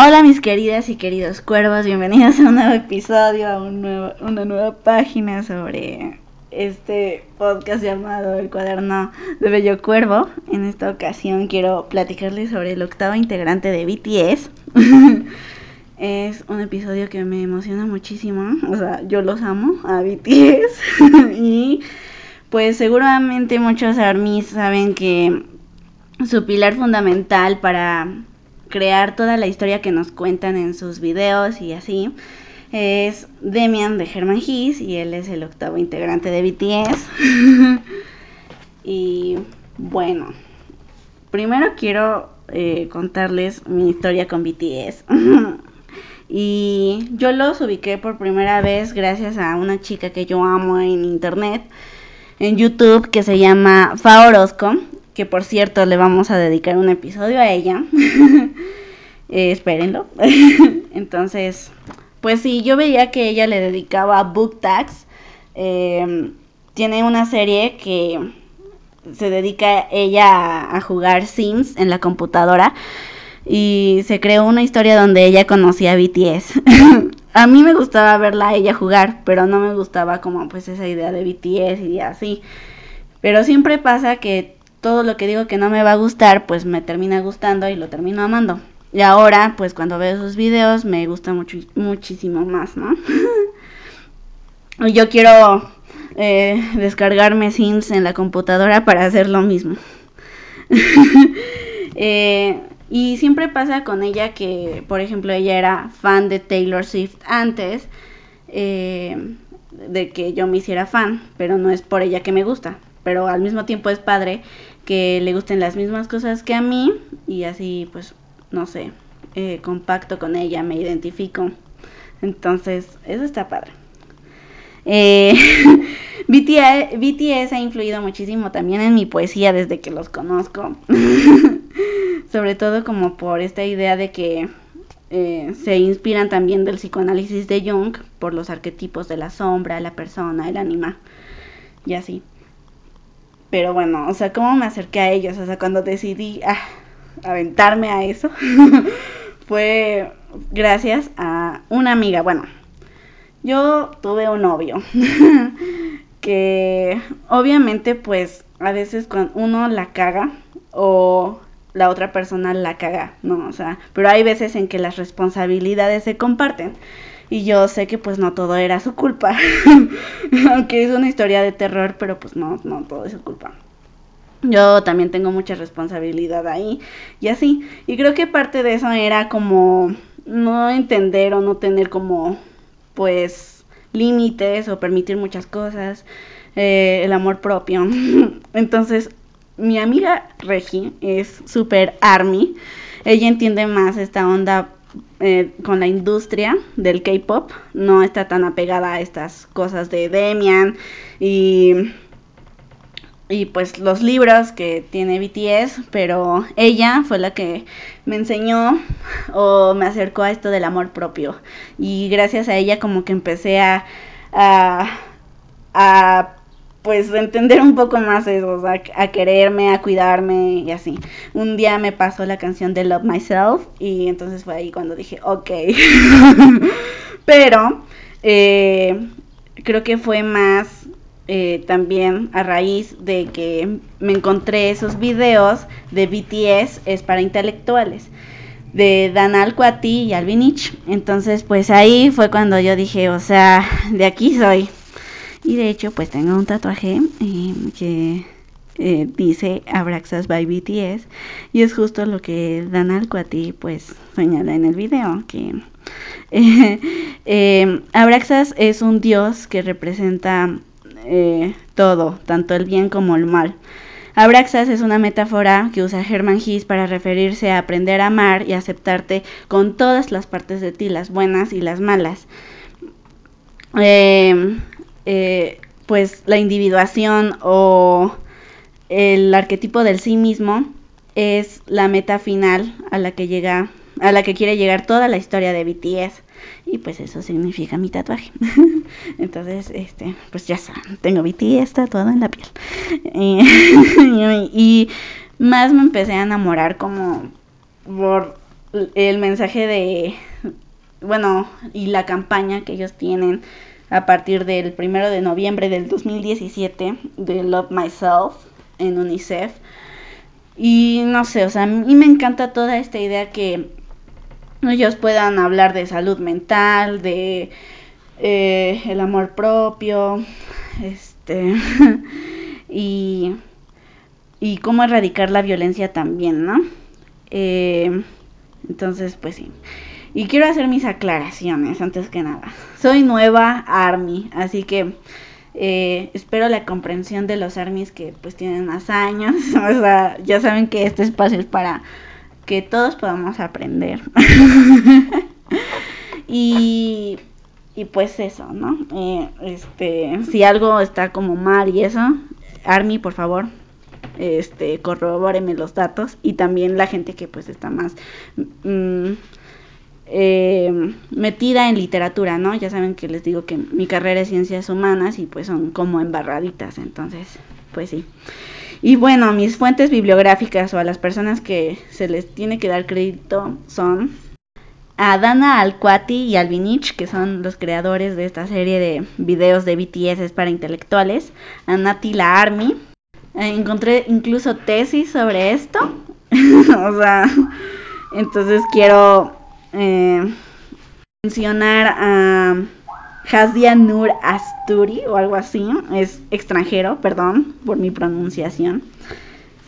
Hola mis queridas y queridos cuervos, bienvenidos a un nuevo episodio, a una nueva página sobre este podcast llamado El cuaderno de Bello Cuervo. En esta ocasión quiero platicarles sobre el octavo integrante de BTS. es un episodio que me emociona muchísimo, o sea, yo los amo a BTS y pues seguramente muchos ARMYs saben que su pilar fundamental para crear toda la historia que nos cuentan en sus videos y así. Es Demian de Herman Hiss y él es el octavo integrante de BTS. y bueno, primero quiero eh, contarles mi historia con BTS. y yo los ubiqué por primera vez gracias a una chica que yo amo en internet, en YouTube, que se llama Faorosco que por cierto le vamos a dedicar un episodio a ella. Eh, espérenlo. Entonces, pues sí, yo veía que ella le dedicaba book tags. Em, tiene una serie que se dedica ella a, jugar Sims en la computadora y se creó una historia donde ella conocía a BTS. a mí me gustaba verla a ella jugar, pero no me gustaba como pues esa idea de BTS y así. Pero siempre pasa que todo lo que digo que no me va a gustar, pues me termina gustando y lo termino amando. Y ahora, pues cuando veo sus videos, me gusta mucho, muchísimo más, ¿no? Yo quiero eh, descargarme Sims en la computadora para hacer lo mismo. Eh, y siempre pasa con ella que, por ejemplo, ella era fan de Taylor Swift antes eh, de que yo me hiciera fan, pero no es por ella que me gusta. Pero al mismo tiempo es padre que le gusten las mismas cosas que a mí y así pues no sé, eh, compacto con ella, me identifico. Entonces, eso está padre. Eh, BTS, ha influido muchísimo también en mi poesía desde que los conozco. Sobre todo como por esta idea de que eh, se inspiran también del psicoanálisis de Jung por los arquetipos de la sombra, la persona, el ánima y así. Pero bueno, o sea, ¿cómo me acerqué a ellos? O sea, cuando decidí, ah, aventarme a eso fue gracias a una amiga. Bueno, yo tuve un novio que obviamente pues a veces cuando uno la caga o la otra persona la caga, ¿no? O sea, pero hay veces en que las responsabilidades se comparten. Y yo sé que pues no todo era su culpa. Aunque es una historia de terror, pero pues no, no todo es su culpa yo también tengo mucha responsabilidad ahí y así. Y creo que parte de eso era como no entender o no tener como pues límites o permitir muchas cosas, eh, el amor propio. Entonces, mi amiga Regi es súper army. Ella entiende más esta onda eh, con la industria del K-pop. No está tan apegada a estas cosas de Demian y y pues los libros que tiene BTS, pero ella fue la que me enseñó o me acercó a esto del amor propio. Y gracias a ella como que empecé a, a, a pues entender un poco más eso, a quererme, a cuidarme y así. Un día me pasó la canción de Love Myself y entonces fue ahí cuando dije, ok. pero eh, creo que fue más eh, también a raíz de que me encontré esos videos de BTS es para intelectuales de Dan Alcuati y Alvinich. Entonces, pues ahí fue cuando yo dije, o sea, de aquí soy. Y de hecho, pues tengo un tatuaje eh, que eh, dice Abraxas by BTS y es justo lo que Dan Alcuati pues señala en el video que Abraxas es un dios que representa eh, todo, tanto el bien como el mal. Abraxas es una metáfora que usa Herman Hiss para referirse a aprender a amar y aceptarte con todas las partes de ti, las buenas y las malas. Eh, eh, pues la individuación o el arquetipo del sí mismo es la meta final a la que llega, a la que quiere llegar toda la historia de BTS y pues eso significa mi tatuaje. Entonces, este, pues ya saben, tengo BTS tatuado en la piel. y, más me empecé a enamorar como por el mensaje de, bueno, y la campaña que ellos tienen a partir del primero de noviembre del 2017 de Love Myself en UNICEF. Y no sé, o sea, a mí me encanta toda esta idea que ellos puedan hablar de salud mental, de eh, el amor propio, este, y, y cómo erradicar la violencia también, ¿no? Eh, entonces, pues sí. Y quiero hacer mis aclaraciones antes que nada. Soy nueva Army, así que eh, espero la comprensión de los Armies que pues tienen más años. O sea, ya saben que este espacio es para que todos podamos aprender. y, y pues eso, ¿no? Eh, este, si algo está como mal y eso, Army, por favor, este, corrobóreme los datos y también la gente que pues está más mm, eh, metida en literatura, ¿no? Ya saben que les digo que mi carrera es ciencias humanas y pues son como embarraditas, entonces, pues sí. Y bueno, mis fuentes bibliográficas o a las personas que se les tiene que dar crédito son a Dana Alquati y Alvinich, que son los creadores de esta serie de videos de BTS para intelectuales, a Nati La Army, eh, encontré incluso tesis sobre esto. o sea, entonces quiero eh, mencionar a Hasdia Nur Asturi o algo así. Es extranjero, perdón por mi pronunciación.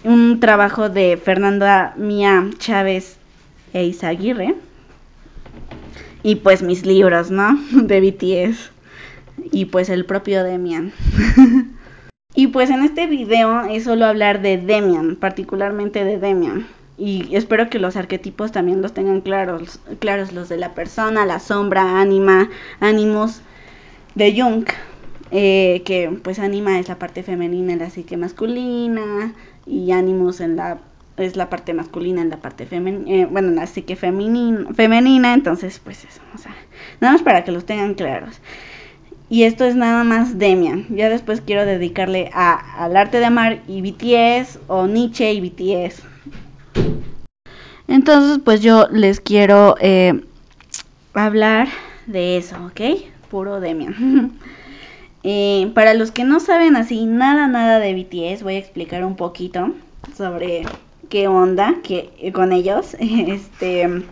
Un trabajo de Fernanda Mía Chávez e Isaguirre. Y pues mis libros, ¿no? De BTS. Y pues el propio Demian. Y pues en este video es solo hablar de Demian, particularmente de Demian. Y espero que los arquetipos también los tengan claros, claros los de la persona, la sombra, ánima, ánimos de Jung. Eh, que pues ánima es la parte femenina en la psique masculina y ánimos en la es la parte masculina en la parte femenina, eh, bueno, en la psique femenina, femenina, entonces pues eso, o sea, nada más para que los tengan claros. Y esto es nada más Demian. Ya después quiero dedicarle a, al arte de amar y BTS o Nietzsche y BTS. Entonces, pues yo les quiero eh, hablar de eso, ¿ok? Puro Demian. eh, para los que no saben así nada, nada de BTS, voy a explicar un poquito sobre qué onda que, con ellos. este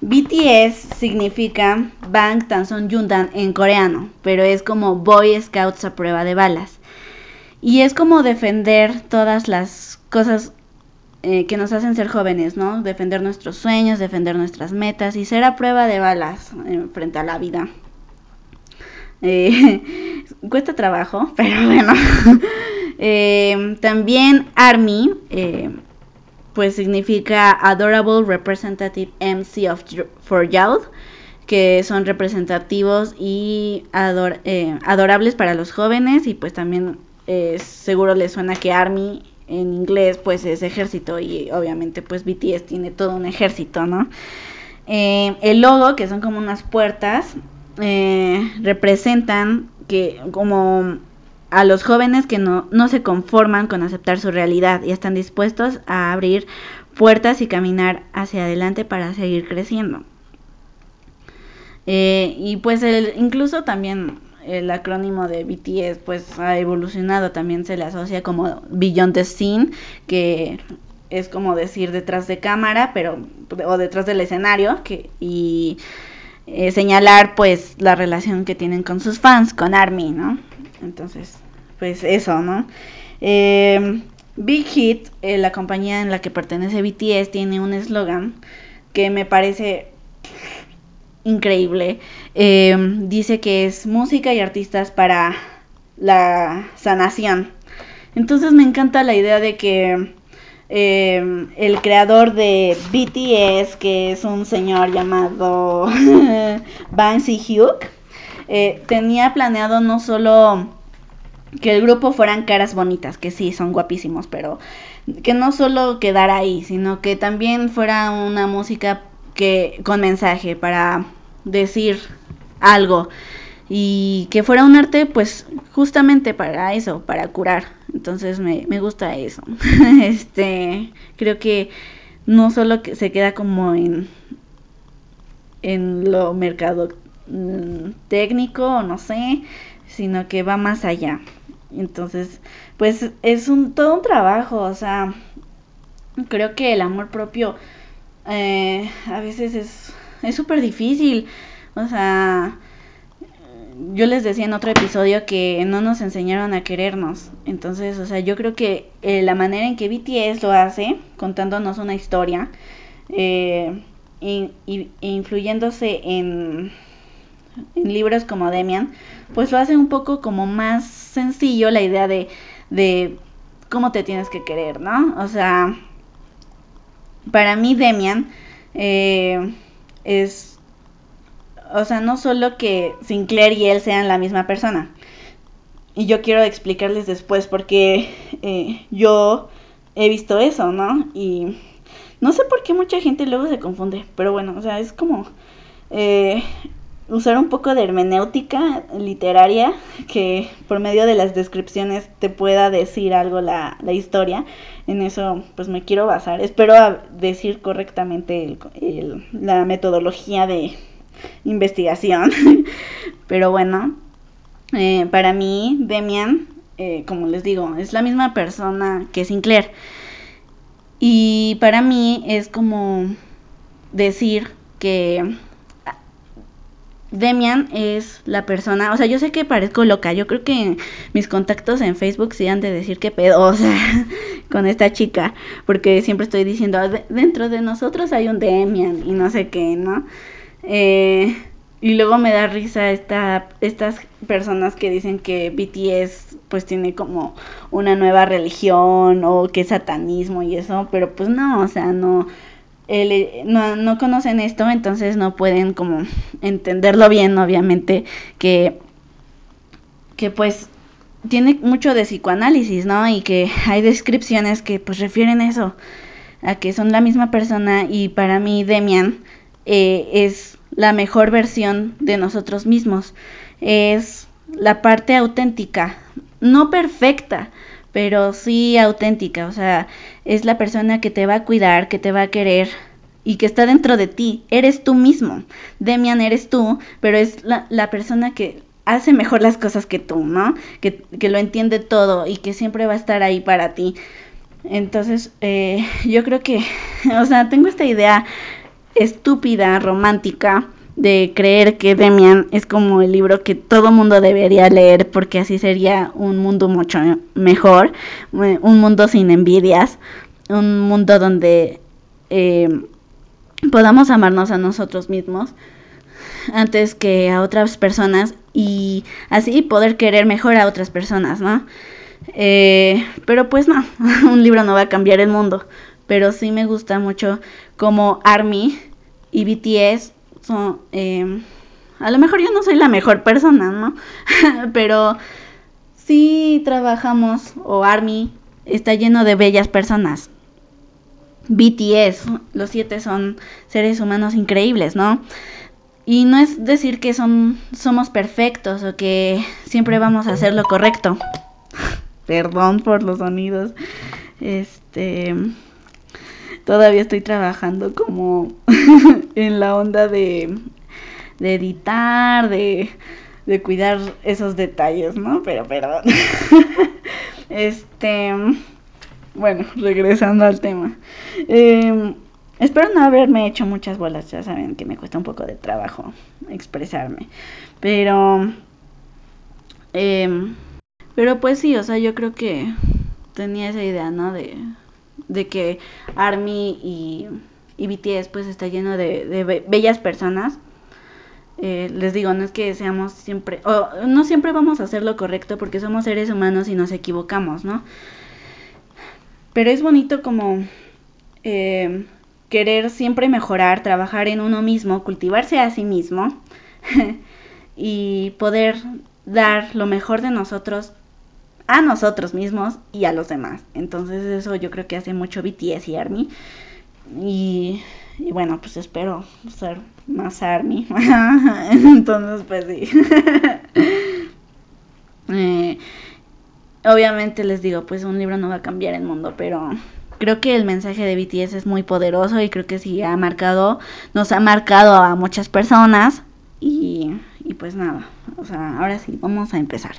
BTS significa Bang Tanson Yundan en coreano, pero es como Boy Scouts a prueba de balas. Y es como defender todas las cosas eh, que nos hacen ser jóvenes, ¿no? Defender nuestros sueños, defender nuestras metas y ser a prueba de balas eh, frente a la vida. Eh, cuesta trabajo, pero bueno. también Army pues significa Adorable Representative MC of, for Youth, que son representativos y adorables para los jóvenes y pues también seguro les suena que Army en inglés pues es ejército y obviamente pues BTS tiene todo un ejército, ¿no? Eh, el logo, que son como unas puertas, representan que como a los jóvenes que no, no se conforman con aceptar su realidad y están dispuestos a abrir puertas y caminar hacia adelante para seguir creciendo. Eh, y pues el, incluso también el acrónimo de BTS pues ha evolucionado, también se le asocia como Beyond the Scene, que es como decir detrás de cámara, pero o detrás del escenario, que y eh, señalar pues la relación que tienen con sus fans, con ARMY, ¿no? Entonces, pues eso, ¿no? Em, Big Hit, eh, la compañía en la que pertenece BTS, tiene un eslogan que me parece increíble. Em, dice que es música y artistas para la sanación. Entonces me encanta la idea de que em, el creador de BTS, que es un señor llamado Banksy Hugh, eh, tenía planeado no solo que el grupo fueran caras bonitas, que sí, son guapísimos, pero que no solo quedara ahí, sino que también fuera una música que con mensaje para decir algo y que fuera un arte pues justamente para eso, para curar. Entonces me, me gusta eso. este, creo que no solo que se queda como en, en lo mercado mm, técnico, no sé, sino que va más allá. Entonces, pues es un todo un trabajo, o sea, creo que el amor propio eh, a veces es es súper difícil, o sea, yo les decía en otro episodio que no nos enseñaron a querernos. Entonces, o sea, yo creo que eh, la manera en que BTS lo hace, contándonos una historia, eh, y, influyéndose en, en libros como Demian, pues lo hace un poco como más sencillo la idea de, de cómo te tienes que querer, ¿no? O sea, para mí Demian eh, es o sea, no solo que Sinclair y él sean la misma persona. Y yo quiero explicarles después porque eh, yo he visto eso, ¿no? Y no sé por qué mucha gente luego se confunde, pero bueno, o sea, es como eh, usar un poco de hermenéutica literaria que por medio de las descripciones te pueda decir algo la, la historia. En eso pues me quiero basar. Espero decir correctamente la metodología de, investigación. Pero bueno, eh, para mí, Demian, eh, como les digo, es la misma persona que Sinclair. Y para mí es como decir que Demian es la persona, o sea, yo sé que parezco loca, yo creo que mis contactos en Facebook sí de decir que pedo, o sea, con esta chica, porque siempre estoy diciendo, dentro de nosotros hay un Demian y no sé qué, ¿no? Eh, y luego me da risa esta, estas personas que dicen que BTS pues tiene como una nueva religión o que es satanismo y eso, pero pues no, o sea, no, no, no conocen esto, entonces no pueden como entenderlo bien, obviamente, que, que pues tiene mucho de psicoanálisis, ¿no? Y que hay descripciones que pues refieren eso, a que son la misma persona y para mí Demian eh, es la mejor versión de nosotros mismos. Es la parte auténtica, no perfecta, pero sí auténtica. O sea, es la persona que te va a cuidar, que te va a querer y que está dentro de ti. Eres tú mismo. Demian eres tú, pero es la, persona que hace mejor las cosas que tú, ¿no? Que, que, lo entiende todo y que siempre va a estar ahí para ti. Entonces, eh, yo creo que, o sea, tengo esta idea estúpida, romántica, de creer que Demian es como el libro que todo mundo debería leer porque así sería un mundo mucho mejor, eh, un mundo sin envidias, un mundo donde eh, podamos amarnos a nosotros mismos antes que a otras personas y así poder querer mejor a otras personas, ¿no? Eh, pero pues no, un libro no va a cambiar el mundo, pero sí me gusta mucho como Army y BTS eh, a lo mejor yo no soy la mejor persona, ¿no? Pero sí trabajamos, o Army está lleno de bellas personas. BTS, los siete son seres humanos increíbles, ¿no? Y no es decir que son, somos perfectos o que siempre vamos a hacer lo correcto. Perdón por los sonidos. Este todavía estoy trabajando como en la onda de, de editar, de, de cuidar esos detalles, ¿no? Pero perdón. este, bueno, regresando al tema. Eh, espero no haberme hecho muchas bolas, ya saben que me cuesta un poco de trabajo expresarme. Pero, eh, pero pues sí, o sea, yo creo que tenía esa idea, ¿no? De de que Army y, BTS pues está lleno de, bellas personas. Eh, les digo, no es que seamos siempre, o no siempre vamos a hacer lo correcto porque somos seres humanos y nos equivocamos, ¿no? Pero es bonito como eh, querer siempre mejorar, trabajar en uno mismo, cultivarse a sí mismo y poder dar lo mejor de nosotros a nosotros mismos y a los demás. Entonces eso yo creo que hace mucho BTS y ARMY. Y, bueno, pues espero ser más ARMY. Entonces pues sí. eh, obviamente les digo, pues un libro no va a cambiar el mundo, pero creo que el mensaje de BTS es muy poderoso y creo que sí ha marcado, nos ha marcado a muchas personas y, y pues nada, o sea, ahora sí, vamos a empezar.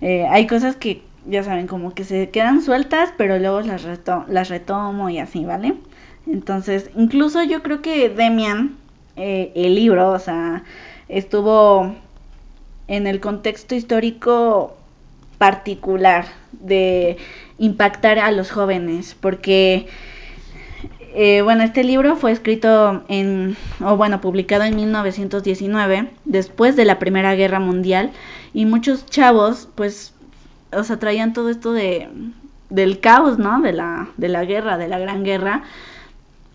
Eh, hay cosas que ya saben, como que se quedan sueltas, pero luego las, las retomo y así, ¿vale? Entonces, incluso yo creo que Demian, eh, el libro, o sea, estuvo en el contexto histórico particular de impactar a los jóvenes, porque, eh, bueno, este libro fue escrito en, o bueno, publicado en 1919, después de la Primera Guerra Mundial, y muchos chavos, pues, o sea, traían todo esto de, del caos, ¿no? De la, de la guerra, de la gran guerra,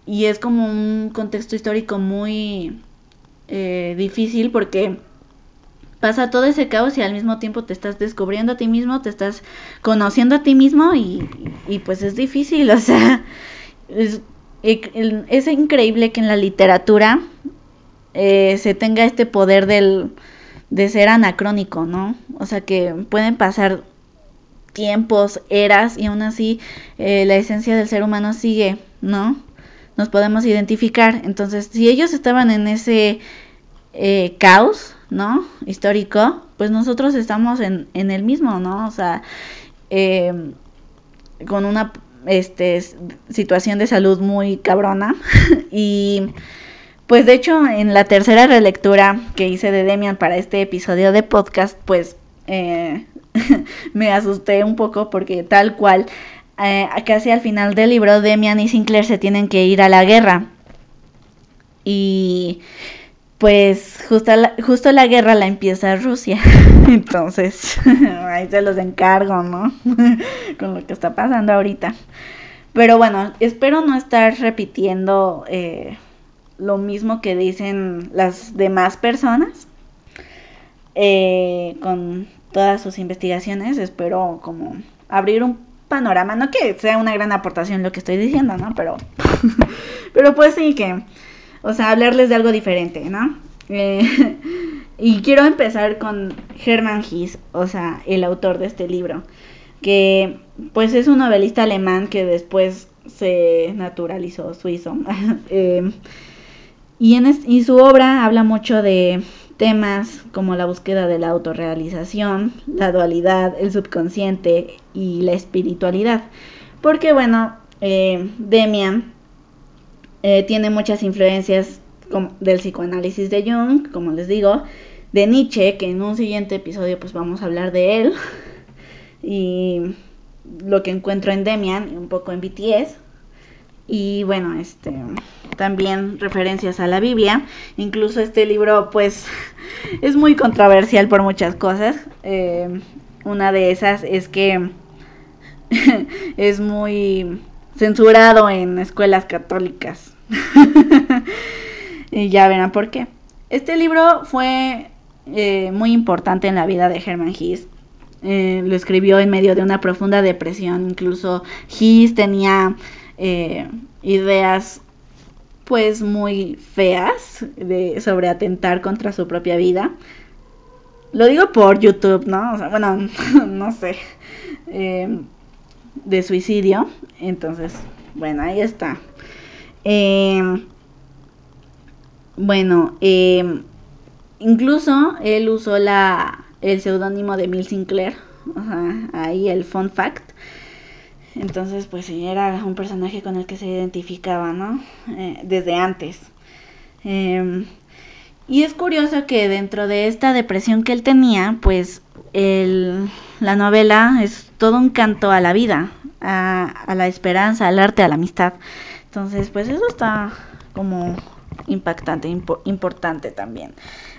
y es como un contexto histórico muy eh, difícil porque pasa todo ese caos y al mismo tiempo te estás descubriendo a ti mismo, te estás conociendo a ti mismo y, y pues es difícil, o sea, es, es, increíble que en la literatura eh, se tenga este poder del, de ser anacrónico, ¿no? O sea, que pueden pasar tiempos, eras y aún así eh, la esencia del ser humano sigue, ¿no? Nos podemos identificar. Entonces, si ellos estaban en ese eh, caos, ¿no? Histórico, pues nosotros estamos en, en el mismo, ¿no? O sea, con una este, situación de salud muy cabrona y pues de hecho en la tercera relectura que hice de Demian para este episodio de podcast, pues eh, me asusté un poco porque tal cual, eh, casi al final del libro, Demian y Sinclair se tienen que ir a la guerra. Y pues justo la, justo la guerra la empieza Rusia. Entonces, ahí se los encargo, ¿no? Con lo que está pasando ahorita. Pero bueno, espero no estar repitiendo eh, lo mismo que dicen las demás personas eh, con todas sus investigaciones. Espero como abrir un panorama, no que sea una gran aportación lo que estoy diciendo, ¿no? Pero, pero pues sí que o sea, hablarles de algo diferente, ¿no? Eh, y quiero empezar con Hermann Hesse, o sea, el autor de este libro, que pues es un novelista alemán que después se naturalizó suizo. eh, y, en y su obra habla mucho de temas como la búsqueda de la autorrealización, la dualidad, el subconsciente y la espiritualidad. Porque bueno, eh, Demian eh, tiene muchas influencias del psicoanálisis de Jung, como les digo, de Nietzsche, que en un siguiente episodio pues vamos a hablar de él, y lo que encuentro en Demian, un poco en BTS, y bueno, este también referencias a la Biblia, incluso este libro pues es muy controversial por muchas cosas, eh, una de esas es que es muy censurado en escuelas católicas. y ya verán por qué. Este libro fue eh, muy importante en la vida de Herman Hesse. Eh, lo escribió en medio de una profunda depresión. Incluso Hesse tenía eh, ideas pues muy feas de, sobre atentar contra su propia vida. Lo digo por YouTube, ¿no? O sea, bueno, no sé. De suicidio. Entonces, bueno, ahí está. Eh, bueno, eh, incluso él usó la, el seudónimo de Mill Sinclair, o sea, ahí el fun fact. Entonces, pues sí, era un personaje con el que se identificaba, ¿no? Eh, desde antes. Em, y es curioso que dentro de esta depresión que él tenía, pues la novela es todo un canto a la vida, a, la esperanza, al arte, a la amistad. Entonces, pues eso está como impactante, importante también.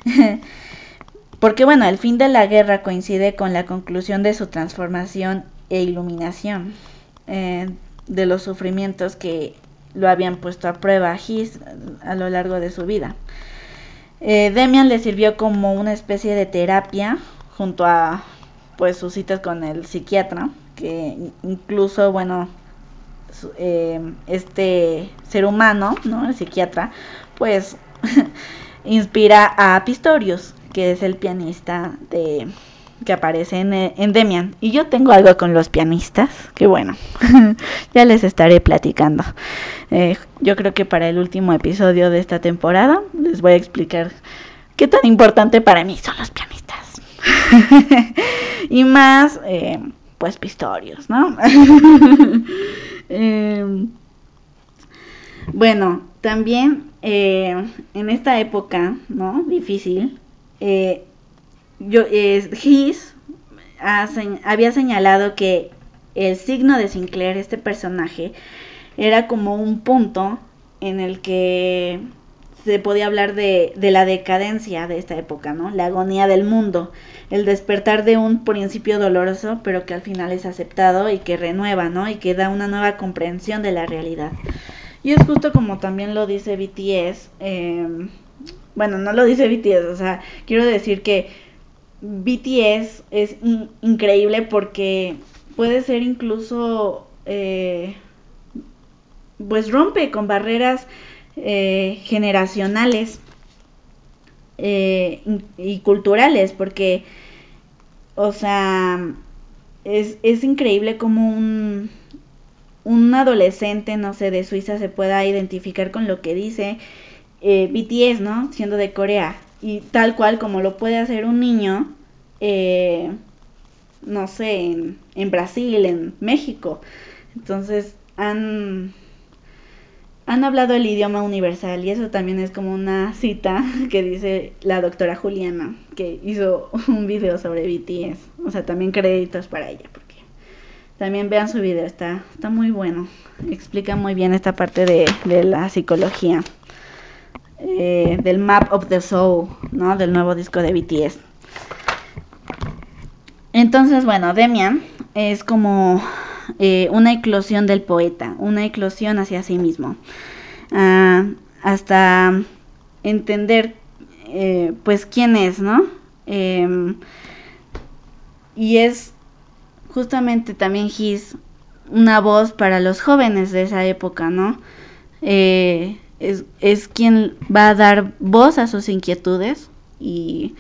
Porque bueno, el fin de la guerra coincide con la conclusión de su transformación e iluminación eh, de los sufrimientos que lo habían puesto a prueba a His a lo largo de su vida. Eh, Demian le sirvió como una especie de terapia junto a pues sus citas con el psiquiatra, que incluso, bueno, eh, este ser humano, ¿no? El psiquiatra, pues inspira a Pistorius, que es el pianista de, que aparece en, en, Demian. Y yo tengo algo con los pianistas, que bueno, ya les estaré platicando. Eh, yo creo que para el último episodio de esta temporada les voy a explicar qué tan importante para mí son los pianistas. y más, eh, pues, pistorios, ¿no? Em, bueno, también eh, en esta época, ¿no? Difícil, eh, yo, His había señalado que el signo de Sinclair, este personaje, era como un punto en el que se podía hablar de, de, la decadencia de esta época, ¿no? La agonía del mundo, el despertar de un principio doloroso, pero que al final es aceptado y que renueva, ¿no? Y que da una nueva comprensión de la realidad. Y es justo como también lo dice BTS, eh, bueno, no lo dice BTS, o sea, quiero decir que BTS es increíble porque puede ser incluso, eh, pues rompe con barreras eh, generacionales eh, y culturales, porque, o sea, es, es increíble como un, un adolescente, no sé, de Suiza se pueda identificar con lo que dice eh, BTS, ¿no? Siendo de Corea. Y tal cual como lo puede hacer un niño, eh, no sé, en, en, Brasil, en México. Entonces han, han hablado el idioma universal y eso también es como una cita que dice la doctora Juliana, que hizo un video sobre BTS. O sea, también créditos para ella. También vean su video, está, está muy bueno. Explica muy bien esta parte de, de la psicología. Eh, del Map of the Soul, ¿no? Del nuevo disco de BTS. Entonces, bueno, Demian es como eh, una eclosión del poeta, una eclosión hacia sí mismo. Ah, hasta entender, eh, pues, quién es, ¿no? Em, y es justamente también His una voz para los jóvenes de esa época, ¿no? Eh, es, es, quien va a dar voz a sus inquietudes y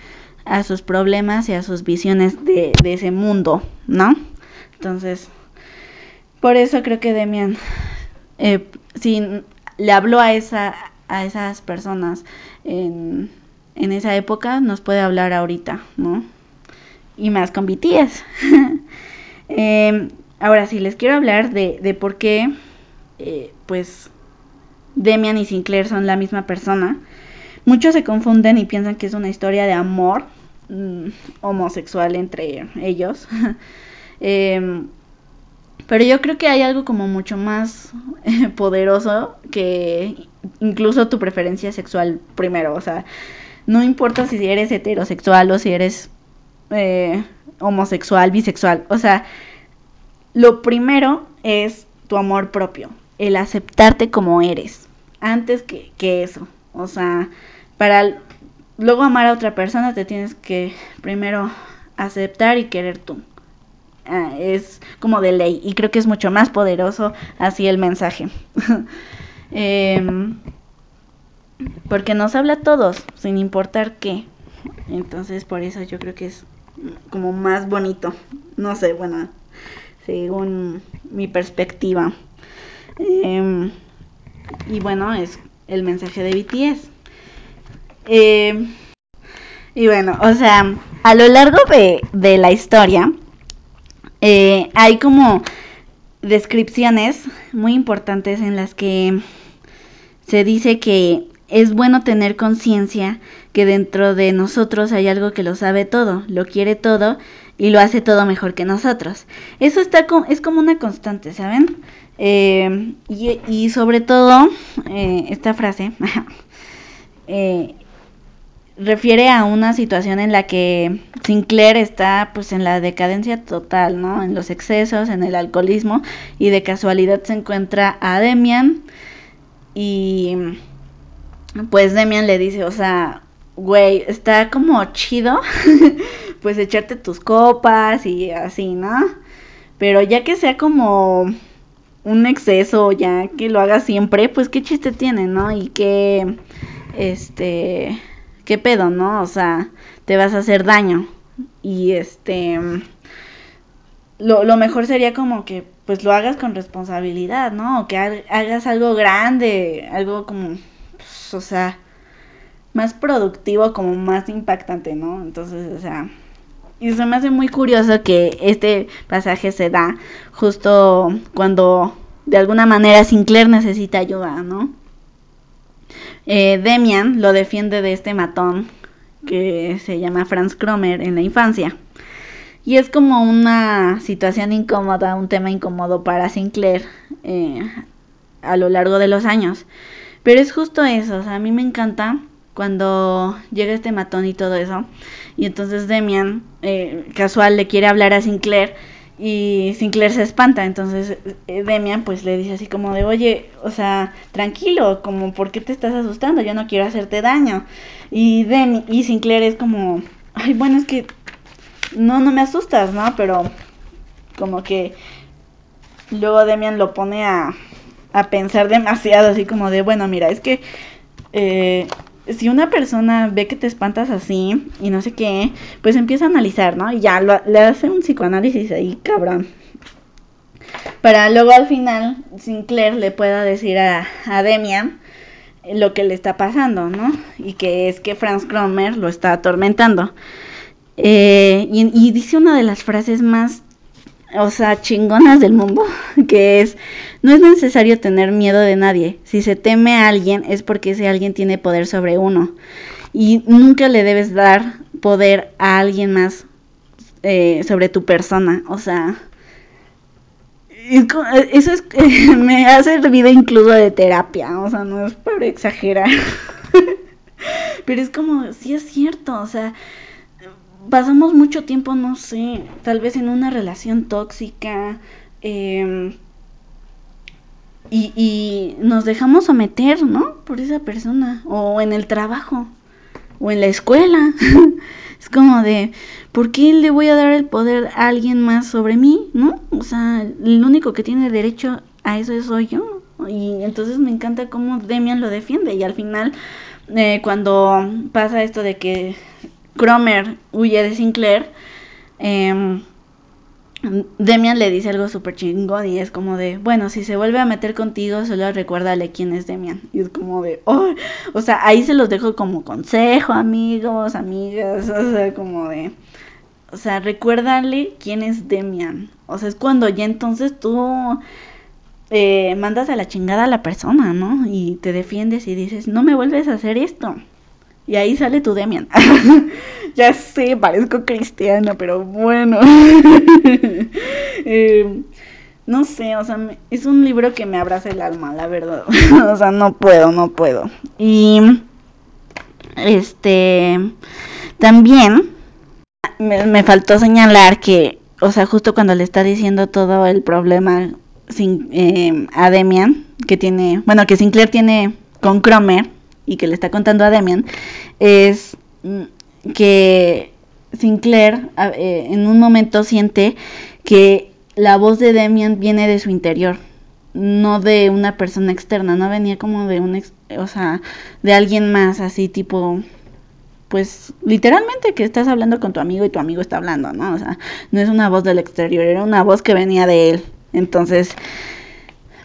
a sus problemas y a sus visiones de, de ese mundo, ¿no? Entonces, por eso creo que Demian, eh, si le habló a, esa, esas personas en, en esa época, nos puede hablar ahorita, ¿no? Y más con BTS. Eh, ahora sí, les quiero hablar de, por qué, eh, pues, Demian y Sinclair son la misma persona. Muchos se confunden y piensan que es una historia de amor mmm, homosexual entre ellos. eh, pero yo creo que hay algo como mucho más eh, poderoso que incluso tu preferencia sexual primero. O sea, no importa si eres heterosexual o si eres eh, homosexual, bisexual. O sea, lo primero es tu amor propio, el aceptarte como eres, antes que, que eso. O sea, para luego amar a otra persona te tienes que primero aceptar y querer tú. Ah, es como de ley y creo que es mucho más poderoso así el mensaje. eh, porque nos habla a todos, sin importar qué. Entonces por eso yo creo que es como más bonito. No sé, bueno, según mi perspectiva. Eh, y bueno, es el mensaje de BTS. Eh, y bueno, o sea, a lo largo de, de la historia eh, hay como descripciones muy importantes en las que se dice que es bueno tener conciencia que dentro de nosotros hay algo que lo sabe todo, lo quiere todo y lo hace todo mejor que nosotros. Eso está es como una constante, ¿saben? Eh, y, sobre todo, eh, esta frase eh, refiere a una situación en la que Sinclair está pues en la decadencia total, ¿no? En los excesos, en el alcoholismo y de casualidad se encuentra a Demian y pues Demian le dice, o sea, güey, está como chido, pues echarte tus copas y así, ¿no? Pero ya que sea como un exceso, ya que lo haga siempre, pues qué chiste tiene, ¿no? Y qué, este, qué pedo, ¿no? O sea, te vas a hacer daño. y este lo, lo, mejor sería como que pues lo hagas con responsabilidad, ¿no? O que hagas algo grande, algo como, pues, o sea, más productivo, como más impactante, ¿no? Entonces, o sea, y se me hace muy curioso que este pasaje se da justo cuando de alguna manera Sinclair necesita ayuda, ¿no? Eh, Demian lo defiende de este matón que se llama Franz Kromer en la infancia. Y es como una situación incómoda, un tema incómodo para Sinclair eh, a lo largo de los años. Pero es justo eso, o sea, a mí me encanta cuando llega este matón y todo eso. Y entonces Demian, eh, casual, le quiere hablar a Sinclair y Sinclair se espanta. Entonces eh, Demian pues le dice así como de, oye, o sea, tranquilo, como, ¿por qué te estás asustando? Yo no quiero hacerte daño. Y, Demi y Sinclair es como, ay, bueno, es que no, no me asustas, ¿no? Pero como que luego Demian lo pone a, a pensar demasiado, así como de, bueno, mira, es que eh, si una persona ve que te espantas así y no sé qué, pues empieza a analizar, ¿no? Y ya le hace un psicoanálisis ahí, cabrón. Para luego al final Sinclair le pueda decir a, a Demian lo que le está pasando, ¿no? Y que es que Franz Cromer lo está atormentando. Eh, y, dice una de las frases más, o sea, chingonas del mundo, que es, no es necesario tener miedo de nadie. Si se teme a alguien es porque ese alguien tiene poder sobre uno. Y nunca le debes dar poder a alguien más eh, sobre tu persona. O sea, eso es, me ha servido incluso de terapia. O sea, no es para exagerar. Pero es como, sí es cierto, o sea, pasamos mucho tiempo, no sé, tal vez en una relación tóxica em, y, nos dejamos someter, ¿no? Por esa persona, o en el trabajo, o en la escuela. es como de, ¿por qué le voy a dar el poder a alguien más sobre mí, ¿no? O sea, el único que tiene derecho a eso soy yo. Y entonces me encanta cómo Demian lo defiende y al final eh, cuando pasa esto de que Cromer huye de Sinclair, eh, Demian le dice algo súper chingón y es como de, bueno, si se vuelve a meter contigo, solo recuérdale quién es Demian. Y es como de, oh, o sea, ahí se los dejo como consejo, amigos, amigas, o sea, como de, o sea, recuérdale quién es Demian. O sea, es cuando ya entonces tú eh, mandas a la chingada a la persona, ¿no? Y te defiendes y dices, no me vuelves a hacer esto. Y ahí sale tu Demian. ya sé, parezco cristiana, pero bueno. eh, no sé, o sea, es un libro que me abraza el alma, la verdad. o sea, no puedo, no puedo. Y este también me, me, faltó señalar que, o sea, justo cuando le está diciendo todo el problema sin, eh, a Demian, que tiene, bueno, que Sinclair tiene con Cromer, y que le está contando a Demian es mm, que Sinclair eh, en un momento siente que la voz de Demian viene de su interior, no de una persona externa, no venía como de un, o sea, de alguien más así tipo pues literalmente que estás hablando con tu amigo y tu amigo está hablando, ¿no? O sea, no es una voz del exterior, era una voz que venía de él. Entonces,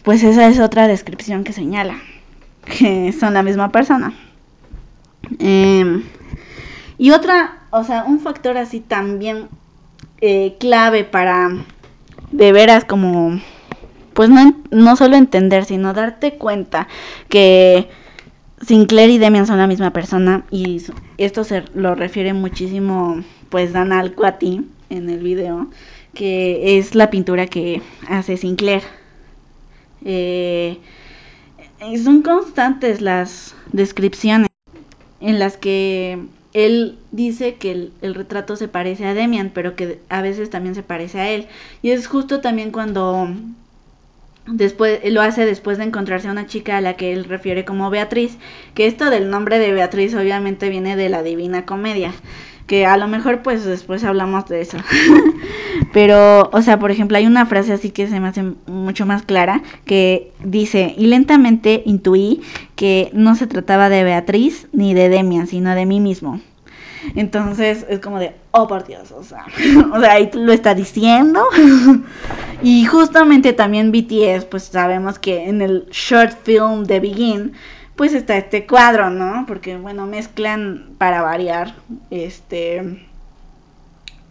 pues esa es otra descripción que señala que son la misma persona. Em, y otra, o sea, un factor así también eh, clave para de veras como, pues no, no solo entender, sino darte cuenta que Sinclair y Demian son la misma persona y esto se lo refiere muchísimo pues Dan algo a ti en el video que es la pintura que hace Sinclair eh, son constantes las descripciones en las que él dice que el, retrato se parece a Demian, pero que a veces también se parece a él. Y es justo también cuando después lo hace después de encontrarse a una chica a la que él refiere como Beatriz, que esto del nombre de Beatriz obviamente viene de la Divina Comedia que a lo mejor pues después hablamos de eso. Pero, o sea, por ejemplo, hay una frase así que se me hace mucho más clara, que dice, y lentamente intuí que no se trataba de Beatriz ni de Demian, sino de mí mismo. Entonces es como de, oh por Dios, o sea, o sea, ahí lo está diciendo. y justamente también BTS, pues sabemos que en el short film de Begin, pues está este cuadro, ¿no? Porque bueno, mezclan para variar este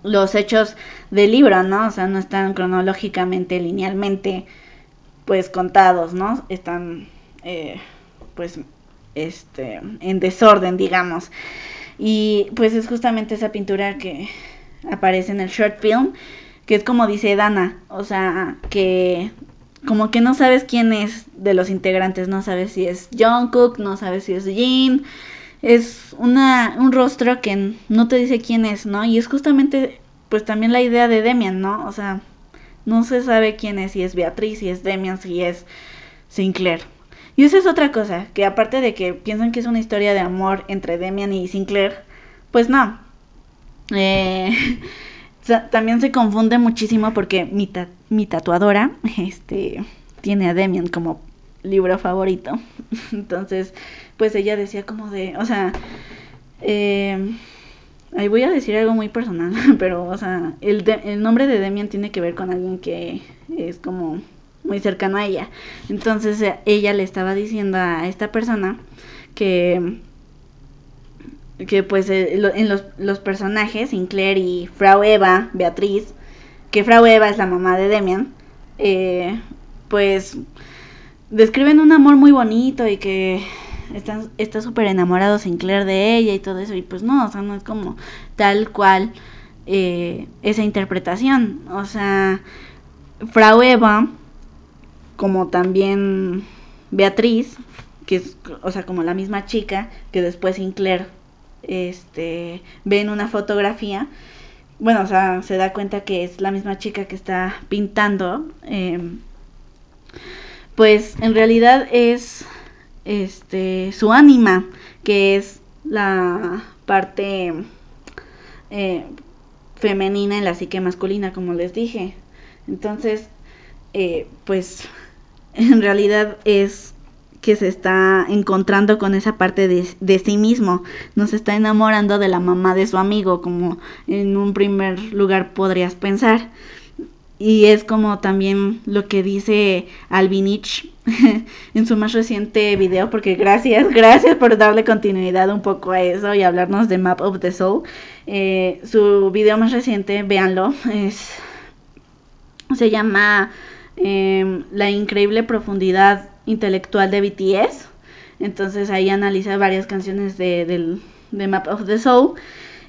los hechos del libro, ¿no? O sea, no están cronológicamente, linealmente, pues contados, ¿no? Están, eh, pues, este, en desorden, digamos. Y pues es justamente esa pintura que aparece en el short film, que es como dice Dana, o sea, que como que no sabes quién es de los integrantes, no sabes si es Jungkook, no sabes si es Jin, es una, un rostro que no te dice quién es, ¿no? Y es justamente pues también la idea de Demian, ¿no? O sea, no se sabe quién es, si es Beatriz, si es Demian, si es Sinclair. Y esa es otra cosa, que aparte de que piensan que es una historia de amor entre Demian y Sinclair, pues no. Eh, también se confunde muchísimo porque mi, mi tatuadora este, tiene a Demian como libro favorito. Entonces, pues ella decía como de, o sea, eh, ahí voy a decir algo muy personal, pero, o sea, el, nombre de Demian tiene que ver con alguien que es como muy cercano a ella. Entonces ella le estaba diciendo a esta persona que que pues eh, en los, los, personajes, Sinclair y Frau Eva, Beatriz, que Frau Eva es la mamá de Demian, eh, pues describen un amor muy bonito y que están, está súper enamorado Sinclair de ella y todo eso, y pues no, o sea, no es como tal cual eh, esa interpretación, o sea, Frau Eva, como también Beatriz, que es, o sea, como la misma chica que después Sinclair este, ve en una fotografía, bueno, o sea, se da cuenta que es la misma chica que está pintando, eh, pues en realidad es este su ánima, que es la parte eh, femenina en la psique masculina, como les dije. Entonces, eh, pues en realidad es que se está encontrando con esa parte de, de, sí mismo, no se está enamorando de la mamá de su amigo, como en un primer lugar podrías pensar. Y es como también lo que dice Albinich en su más reciente video, porque gracias, gracias por darle continuidad un poco a eso y hablarnos de Map of the Soul. Eh, su video más reciente, véanlo, es, se llama eh, La increíble profundidad intelectual de BTS. Entonces ahí analiza varias canciones de, del, de Map of the Soul.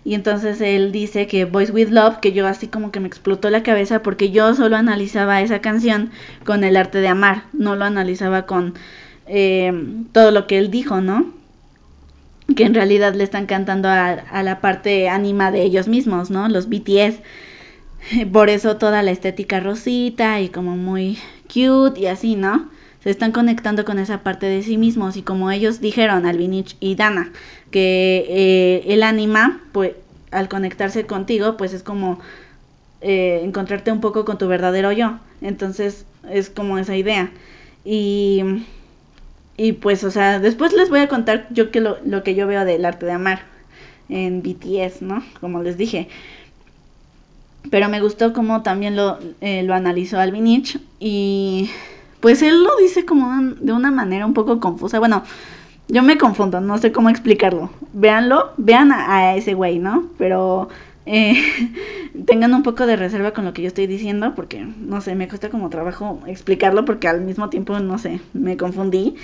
Y entonces él dice que Boys with Love, que yo así como que me explotó la cabeza porque yo solo analizaba esa canción con el arte de amar, no lo analizaba con eh, todo lo que él dijo, ¿no? Que en realidad le están cantando a, a la parte ánima de ellos mismos, ¿no? Los BTS. Por eso toda la estética rosita y como muy cute y así, ¿no? Se están conectando con esa parte de sí mismos y como ellos dijeron, Alvinich y Dana, que eh, el ánima, pues al conectarse contigo, pues es como eh, encontrarte un poco con tu verdadero yo. Entonces es como esa idea. Y, y pues, o sea, después les voy a contar yo que lo, lo que yo veo del arte de amar en BTS, ¿no? Como les dije. Pero me gustó como también lo, eh, lo analizó Alvinich y pues él lo dice como de una manera un poco confusa. Bueno, yo me confundo, no sé cómo explicarlo. Véanlo, vean a, ese güey, ¿no? Pero eh, tengan un poco de reserva con lo que yo estoy diciendo porque, no sé, me cuesta como trabajo explicarlo porque al mismo tiempo, no sé, me confundí.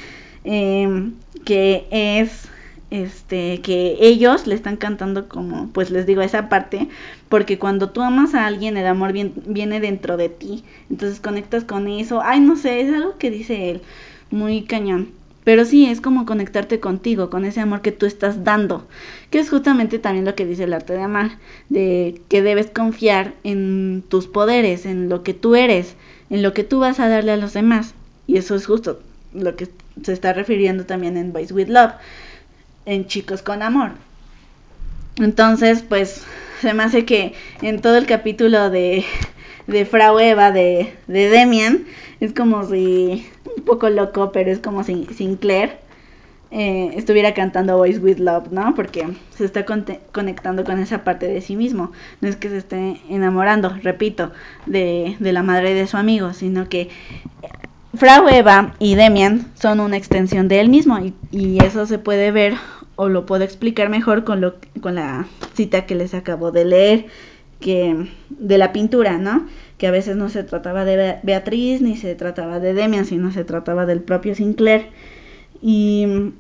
Eh, que es este, que ellos le están cantando como, pues les digo, esa parte, porque cuando tú amas a alguien, el amor viene dentro de ti, entonces conectas con eso, ay, no sé, es algo que dice él, muy cañón. Pero sí, es como conectarte contigo, con ese amor que tú estás dando, que es justamente también lo que dice el arte de amar, de que debes confiar en tus poderes, en lo que tú eres, en lo que tú vas a darle a los demás. Y eso es justo lo que se está refiriendo también en Boys with Love en Chicos con Amor. Entonces, pues, se me hace que en todo el capítulo de, de Frau Eva, de, de Demian, es como si, un poco loco, pero es como si Sinclair, eh, estuviera cantando Voice with Love, ¿no? Porque se está conectando con esa parte de sí mismo. No es que se esté enamorando, repito, de, de la madre de su amigo, sino que Frau Eva y Demian son una extensión de él mismo y, eso se puede ver o lo puedo explicar mejor con, lo, con la cita que les acabo de leer que de la pintura, ¿no? Que a veces no se trataba de Beatriz ni se trataba de Demian, sino se trataba del propio Sinclair. Y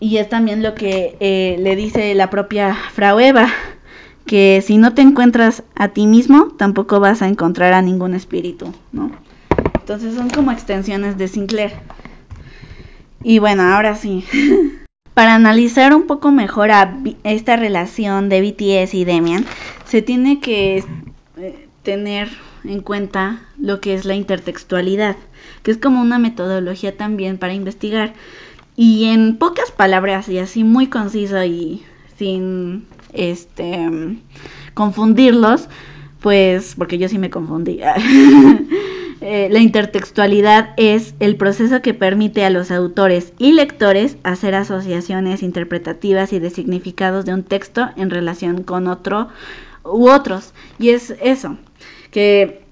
y es también lo que eh, le dice la propia Frau Eva, que si no te encuentras a ti mismo, tampoco vas a encontrar a ningún espíritu, ¿no? Entonces son como extensiones de Sinclair. Y bueno, ahora sí. Para analizar un poco mejor esta relación de BTS y Demian, se tiene que eh, tener en cuenta lo que es la intertextualidad, que es como una metodología también para investigar. Y en pocas palabras y así muy conciso y sin este confundirlos, pues porque yo sí me confundí. Eh, la intertextualidad es el proceso que permite a los autores y lectores hacer asociaciones interpretativas y de significados de un texto en relación con otro u otros. Y es eso, que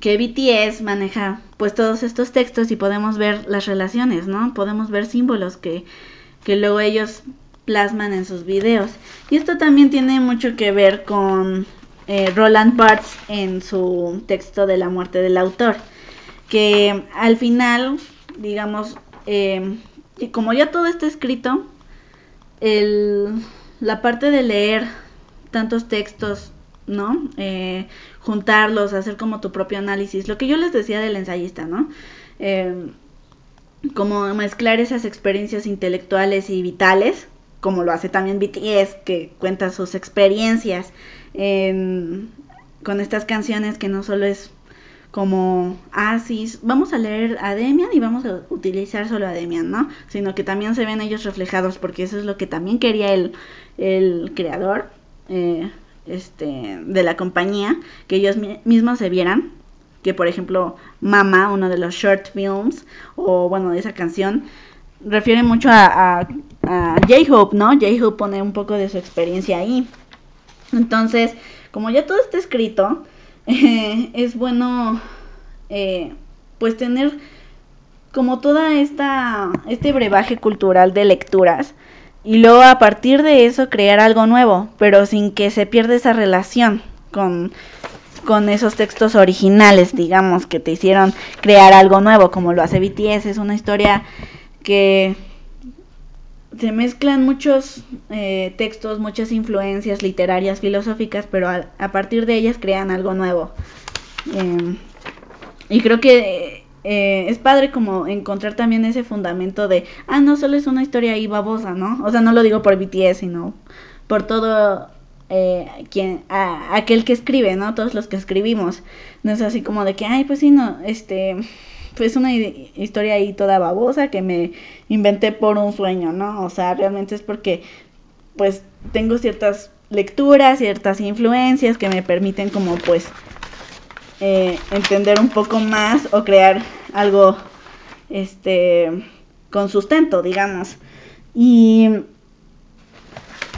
que BTS maneja pues todos estos textos y podemos ver las relaciones, ¿no? Podemos ver símbolos que, que luego ellos plasman en sus videos. Y esto también tiene mucho que ver con eh, Roland Barthes en su texto de la muerte del autor, que al final, digamos, eh, como ya todo está escrito, la parte de leer tantos textos ¿no? Eh, juntarlos, hacer como tu propio análisis. Lo que yo les decía del ensayista, ¿no? Como mezclar esas experiencias intelectuales y vitales, como lo hace también BTS, que cuenta sus experiencias con estas canciones que no solo es como, sí, vamos a leer a Demian y vamos a utilizar solo a Demian, ¿no? Sino que también se ven ellos reflejados, porque eso es lo que también quería el, el creador. Eh, este, de la compañía, que ellos mismos se vieran, que por ejemplo Mama, uno de los short films, o bueno, de esa canción, refiere mucho a, a, J-Hope, ¿no? J-Hope pone un poco de su experiencia ahí. Entonces, como ya todo está escrito, es bueno eh, pues tener como toda esta este brebaje cultural de lecturas y luego a partir de eso crear algo nuevo, pero sin que se pierda esa relación con, con esos textos originales, digamos, que te hicieron crear algo nuevo, como lo hace BTS. Es una historia que se mezclan muchos eh, textos, muchas influencias literarias, filosóficas, pero a, partir de ellas crean algo nuevo. Em, y creo que eh, es padre como encontrar también ese fundamento de, ah, no solo es una historia ahí babosa, ¿no? O sea, no lo digo por BTS, sino por todo eh, quien, aquel que escribe, ¿no? Todos los que escribimos. No es así como de que, ay, pues sí, no, este, pues una historia ahí toda babosa que me inventé por un sueño, ¿no? O sea, realmente es porque, pues, tengo ciertas lecturas, ciertas influencias que me permiten como, pues, eh, entender un poco más o crear algo este con sustento digamos y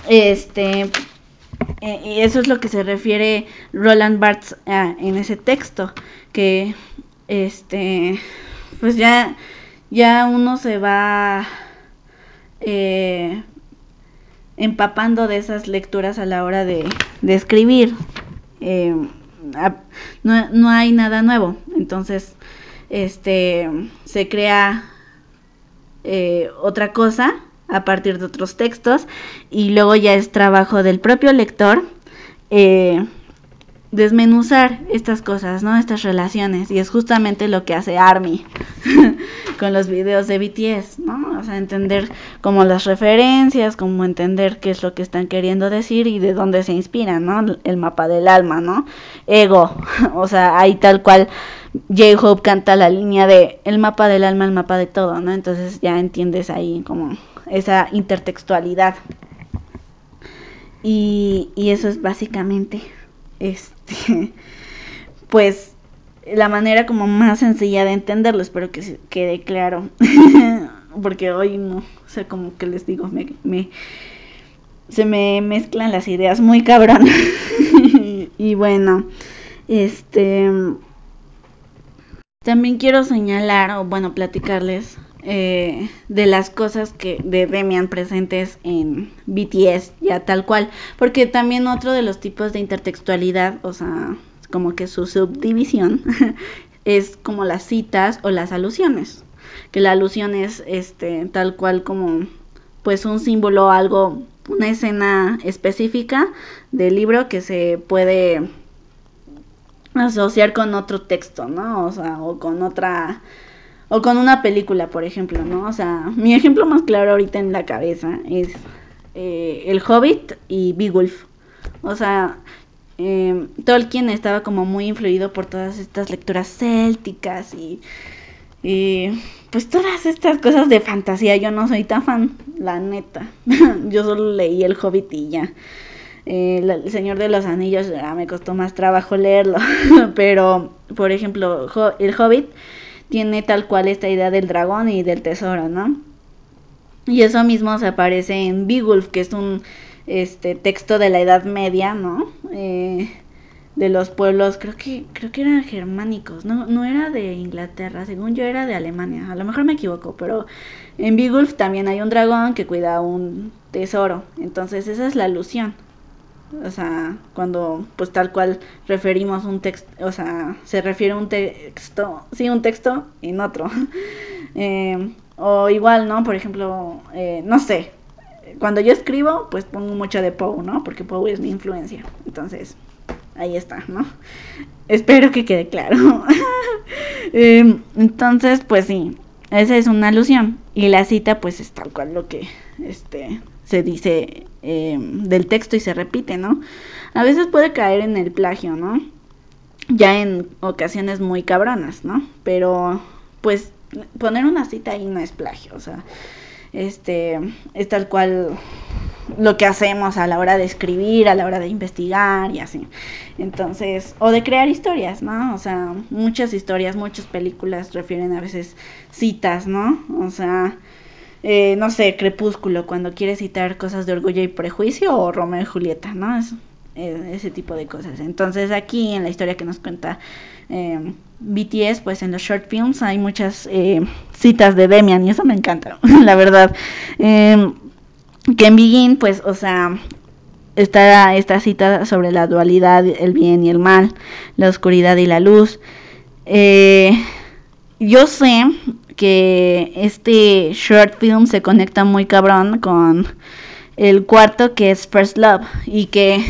este eh, y eso es lo que se refiere Roland Barthes ah, en ese texto que este pues ya ya uno se va eh, empapando de esas lecturas a la hora de, escribir no, no hay nada nuevo. Entonces, este, se crea eh, otra cosa a partir de otros textos y luego ya es trabajo del propio lector eh, desmenuzar estas cosas, ¿no? Estas relaciones. Y es justamente lo que hace Army con los videos de BTS, ¿no? O sea, entender como las referencias, como entender qué es lo que están queriendo decir y de dónde se inspiran, ¿no? El mapa del alma, ¿no? Ego, o sea, ahí tal cual J-Hope canta la línea de el mapa del alma, el mapa de todo, ¿no? Entonces ya entiendes ahí como esa intertextualidad. Y, y eso es básicamente este, pues la manera como más sencilla de entenderlo, espero que quede claro. porque hoy no, o sea, como que les digo, me, me se me mezclan las ideas muy cabrón. y bueno, este también quiero señalar o bueno platicarles eh, de las cosas que de Demian presentes en BTS ya tal cual porque también otro de los tipos de intertextualidad o sea como que su subdivisión es como las citas o las alusiones que la alusión es este tal cual como pues un símbolo algo una escena específica del libro que se puede asociar con otro texto, ¿no? O sea, o con otra o con una película, por ejemplo, ¿no? O sea, mi ejemplo más claro ahorita en la cabeza es eh, El Hobbit y Beowulf. O sea, eh, Tolkien estaba como muy influido por todas estas lecturas célticas y, y pues todas estas cosas de fantasía. Yo no soy tan fan, la neta. Yo solo leí El Hobbit y ya. El Señor de los Anillos me costó más trabajo leerlo, pero por ejemplo, el Hobbit tiene tal cual esta idea del dragón y del tesoro, ¿no? Y eso mismo se aparece en Beowulf, que es un este texto de la Edad Media, ¿no? Eh, de los pueblos, creo que creo que eran germánicos, no no era de Inglaterra, según yo era de Alemania, a lo mejor me equivoco, pero en Beowulf también hay un dragón que cuida un tesoro, entonces esa es la alusión o sea, cuando pues tal cual referimos un texto, o sea, se refiere un texto, sí, un texto en otro. eh, o igual, ¿no? Por ejemplo, eh, no sé, cuando yo escribo, pues pongo mucho de Poe, ¿no? Porque Poe es mi influencia. Entonces, ahí está, ¿no? Espero que quede claro. eh, entonces, pues sí, esa es una alusión. Y la cita, pues es tal cual lo que, este, se dice eh, del texto y se repite, ¿no? A veces puede caer en el plagio, ¿no? Ya en ocasiones muy cabronas, ¿no? Pero pues poner una cita ahí no es plagio, o sea, este es tal cual lo que hacemos a la hora de escribir, a la hora de investigar y así. Entonces, o de crear historias, ¿no? O sea, muchas historias, muchas películas refieren a veces citas, ¿no? O sea, eh, no sé, Crepúsculo, cuando quiere citar cosas de orgullo y prejuicio, o Romeo y Julieta, ¿no? Es, ese tipo de cosas. Entonces aquí en la historia que nos cuenta eh, BTS, pues en los short films hay muchas eh, citas de Demian y eso me encanta, la verdad. Que en Begin, pues, o sea, está esta cita sobre la dualidad, el bien y el mal, la oscuridad y la luz. Eh, yo sé que este short film se conecta muy cabrón con el cuarto que es First Love y que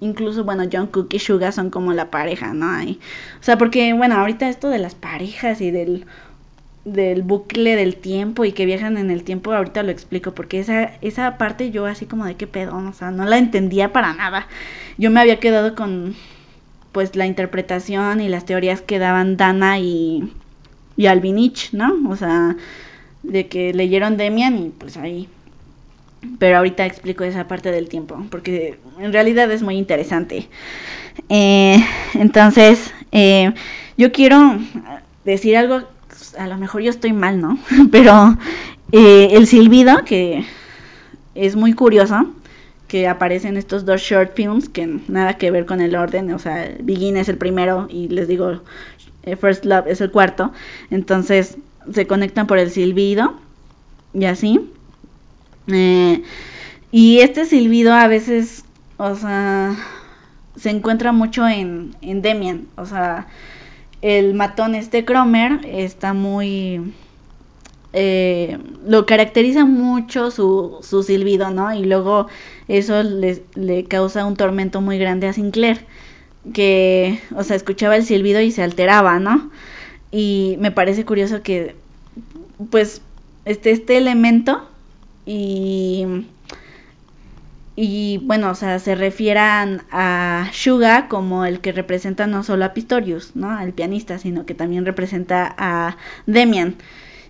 incluso bueno John Cook y Suga son como la pareja, ¿no? o sea, porque bueno, ahorita esto de las parejas y del del bucle del tiempo y que viajan en el tiempo, ahorita lo explico, porque esa, esa parte yo así como de qué pedo, o sea, no la entendía para nada. Yo me había quedado con pues la interpretación y las teorías que daban Dana y y Albinich, ¿no? O sea, de que leyeron Demian y pues ahí. Pero ahorita explico esa parte del tiempo, porque en realidad es muy interesante. Eh, entonces, eh, yo quiero decir algo, a lo mejor yo estoy mal, ¿no? Pero eh, el silbido, que es muy curioso, que aparece en estos dos short films, que nada que ver con el orden, o sea, Begin es el primero y les digo, First Love es el cuarto. Entonces se conectan por el silbido y así. Eh, y este silbido a veces, o sea, se encuentra mucho en, en Demian. O sea, el matón este Cromer está muy... Eh, lo caracteriza mucho su, su silbido, ¿no? Y luego eso le, le causa un tormento muy grande a Sinclair que, o sea, escuchaba el silbido y se alteraba, ¿no? Y me parece curioso que, pues, este, este elemento y, y, bueno, o sea, se refieran a Suga como el que representa no solo a Pistorius, ¿no? Al pianista, sino que también representa a Demian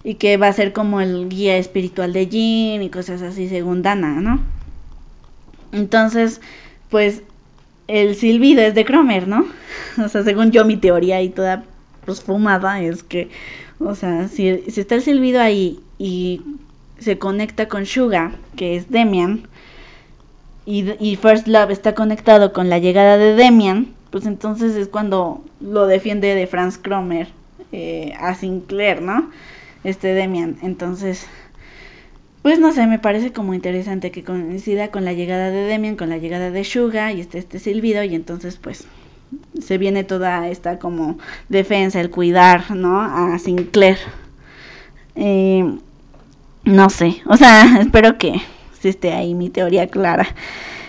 y que va a ser como el guía espiritual de Jin y cosas así según Dana, ¿no? Entonces, pues el silbido es de Cromer, ¿no? O sea, según yo mi teoría y toda pues fumada es que, O sea, si, está el silbido ahí y se conecta con Suga, que es Demian, y, First Love está conectado con la llegada de Demian, pues entonces es cuando lo defiende de Franz Cromer eh, a Sinclair, ¿no? Este Demian. Entonces, pues no sé, me parece como interesante que coincida con la llegada de Demian, con la llegada de Suga y este, este silbido y entonces pues se viene toda esta como defensa, el cuidar, ¿no? A Sinclair. Eh, no sé, o sea, espero que esté ahí mi teoría clara.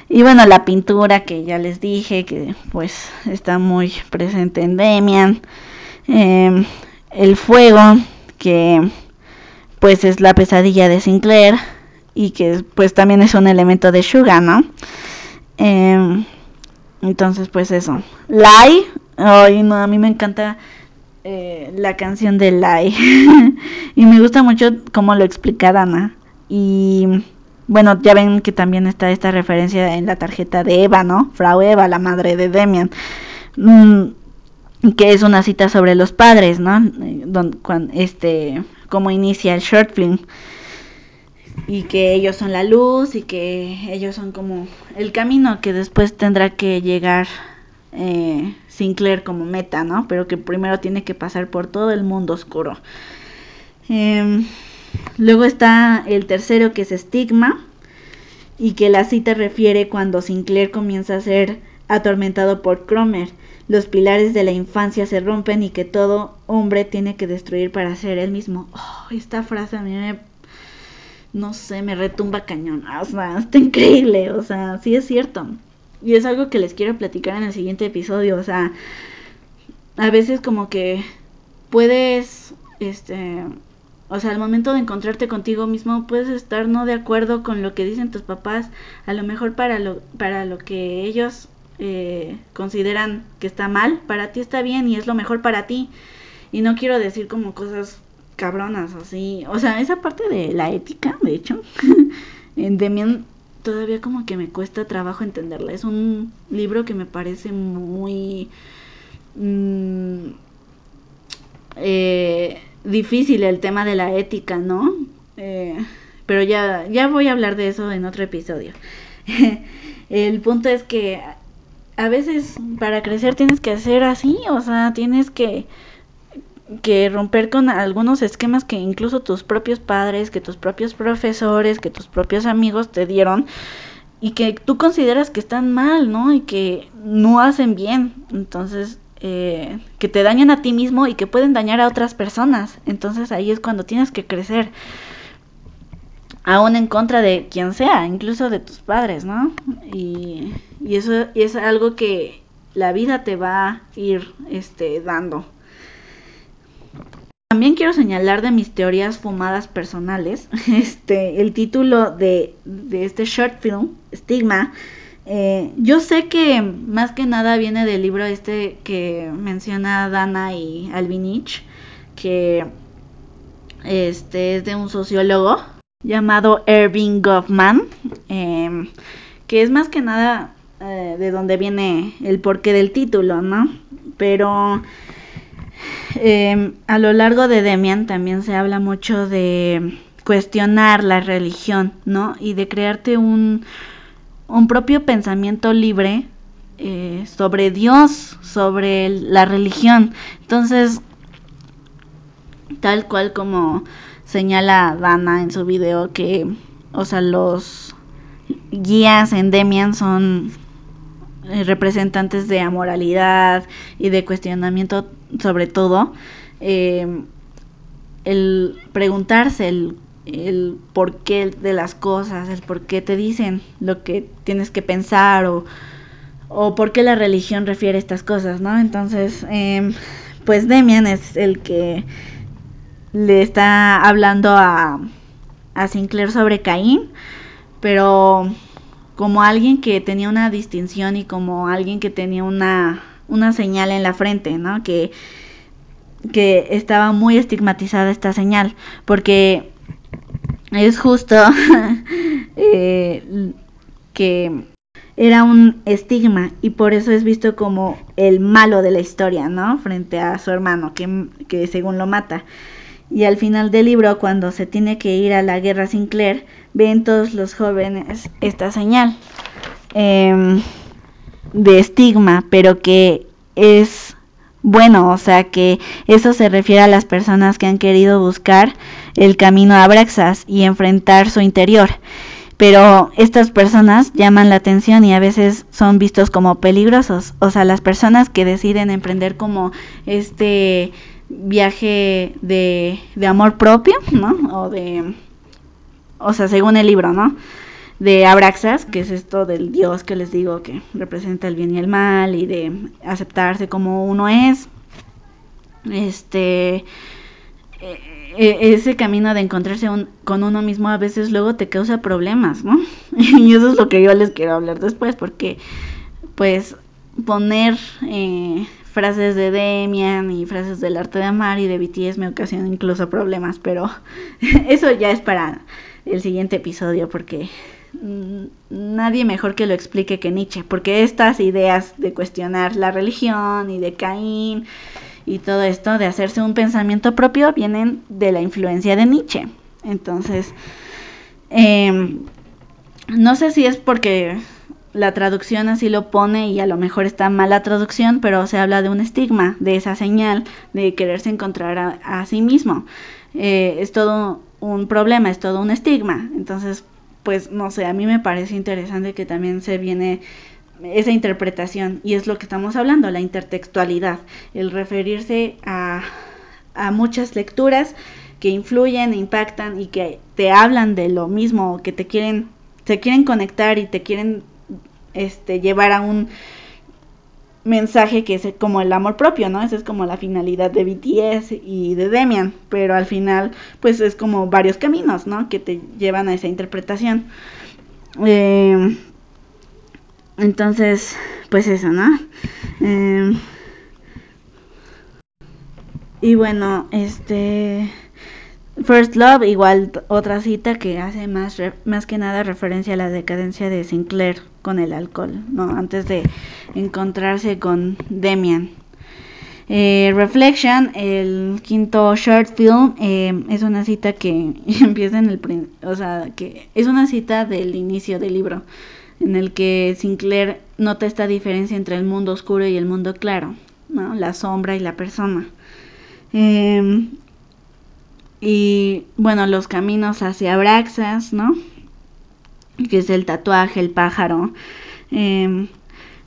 Y bueno, la pintura que ya les dije, que pues está muy presente en Demian. Em, el fuego, que pues es la pesadilla de Sinclair y que pues también es un elemento de Suga, ¿no? Em, entonces pues eso. Lai, ay no, a mí me encanta eh, la canción de Lai y me gusta mucho cómo lo explica Dana y bueno, ya ven que también está esta referencia en la tarjeta de Eva, ¿no? Frau Eva, la madre de Demian. Mm, que es una cita sobre los padres, ¿no? Don, cuando, este, cómo inicia el short film y que ellos son la luz y que ellos son como el camino que después tendrá que llegar eh, Sinclair como meta, ¿no? Pero que primero tiene que pasar por todo el mundo oscuro. Em, luego está el tercero que es estigma y que la cita refiere cuando Sinclair comienza a ser atormentado por Cromer los pilares de la infancia se rompen y que todo hombre tiene que destruir para ser él mismo. Oh, esta frase a mí me, no sé, me retumba cañón. O sea, está increíble, o sea, sí es cierto. Y es algo que les quiero platicar en el siguiente episodio, o sea, a veces como que puedes, este, o sea, al momento de encontrarte contigo mismo puedes estar no de acuerdo con lo que dicen tus papás, a lo mejor para lo, para lo que ellos eh, consideran que está mal, para ti está bien y es lo mejor para ti. Y no quiero decir como cosas cabronas así. O sea, esa parte de la ética, de hecho, en Demian todavía como que me cuesta trabajo entenderla. Es un libro que me parece muy mm, eh, difícil el tema de la ética, ¿no? Eh, pero ya, ya voy a hablar de eso en otro episodio. el punto es que a veces para crecer tienes que hacer así, o sea, tienes que que romper con algunos esquemas que incluso tus propios padres, que tus propios profesores, que tus propios amigos te dieron y que tú consideras que están mal, ¿no? Y que no hacen bien. Entonces, eh, que te dañan a ti mismo y que pueden dañar a otras personas. Entonces ahí es cuando tienes que crecer aún en contra de quien sea, incluso de tus padres, ¿no? Y, eso es algo que la vida te va a ir este, dando. También quiero señalar de mis teorías fumadas personales, este, el título de, este short film, Stigma. Eh, yo sé que más que nada viene del libro este que menciona Dana y Albinich, que este es de un sociólogo llamado Irving Goffman, em, que es más que nada eh, de donde viene el porqué del título, ¿no? Pero em, a lo largo de Demian también se habla mucho de cuestionar la religión, ¿no? Y de crearte un, un propio pensamiento libre eh, sobre Dios, sobre la religión. Entonces, tal cual como señala Dana en su video que, o sea, los guías en Demian son eh, representantes de amoralidad y de cuestionamiento sobre todo. Eh, el preguntarse el, el porqué de las cosas, el por qué te dicen lo que tienes que pensar o, o por qué la religión refiere estas cosas, ¿no? Entonces, eh, pues Demian es el que le está hablando a, a Sinclair sobre Caín, pero como alguien que tenía una distinción y como alguien que tenía una, una señal en la frente, ¿no? Que, que estaba muy estigmatizada esta señal, porque es justo eh, que era un estigma y por eso es visto como el malo de la historia, ¿no? Frente a su hermano, que, que según lo mata. Y al final del libro, cuando se tiene que ir a la guerra Sinclair, ven todos los jóvenes esta señal em, de estigma, pero que es bueno, o sea que eso se refiere a las personas que han querido buscar el camino a Abraxas y enfrentar su interior. Pero estas personas llaman la atención y a veces son vistos como peligrosos. O sea, las personas que deciden emprender como este viaje de, de amor propio, ¿no? O de, o sea, según el libro, ¿no? de Abraxas, que es esto del Dios que les digo que representa el bien y el mal y de aceptarse como uno es. Este e, e, ese camino de encontrarse con uno mismo a veces luego te causa problemas, ¿no? y eso es lo que yo les quiero hablar después, porque pues poner eh, frases de Demian y frases del arte de amar y de BTS me ocasiona incluso problemas, pero eso ya es para el siguiente episodio porque Mm, nadie mejor que lo explique que Nietzsche, porque estas ideas de cuestionar la religión y de Caín y todo esto de hacerse un pensamiento propio vienen de la influencia de Nietzsche. Entonces, em, no sé si es porque la traducción así lo pone y a lo mejor está mala traducción, pero se habla de un estigma, de esa señal de quererse encontrar a, sí mismo. Eh, es todo un problema, es todo un estigma. Entonces, pues no sé, a mí me parece interesante que también se viene esa interpretación y es lo que estamos hablando, la intertextualidad, el referirse a, a muchas lecturas que influyen, impactan y que te hablan de lo mismo, que te quieren, te quieren conectar y te quieren este, llevar a un mensaje que es como el amor propio, ¿no? Esa es como la finalidad de BTS y de Demian, pero al final pues es como varios caminos, ¿no? Que te llevan a esa interpretación. Eh, entonces, pues eso, ¿no? Eh, y bueno, este... First Love, igual otra cita que hace más, más que nada referencia a la decadencia de Sinclair con el alcohol, ¿no? Antes de encontrarse con Demian. Eh, Reflection, el quinto short film, eh, es una cita que empieza en el, o sea, que es una cita del inicio del libro, en el que Sinclair nota esta diferencia entre el mundo oscuro y el mundo claro, ¿no? La sombra y la persona. Eh, y bueno, los caminos hacia Abraxas, ¿no? Que es el tatuaje, el pájaro. Em,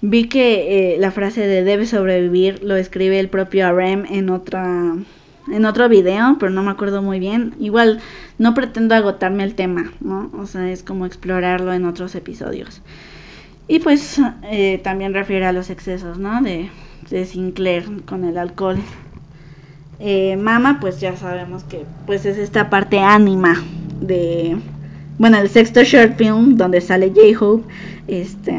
vi que eh, la frase de debe sobrevivir lo escribe el propio Arem en otra en otro video, pero no me acuerdo muy bien. Igual no pretendo agotarme el tema, ¿no? O sea, es como explorarlo en otros episodios. Y pues eh, también refiere a los excesos, ¿no? De, de Sinclair con el alcohol eh, Mama, pues ya sabemos que pues es esta parte ánima de, bueno, el sexto short film donde sale J-Hope, este,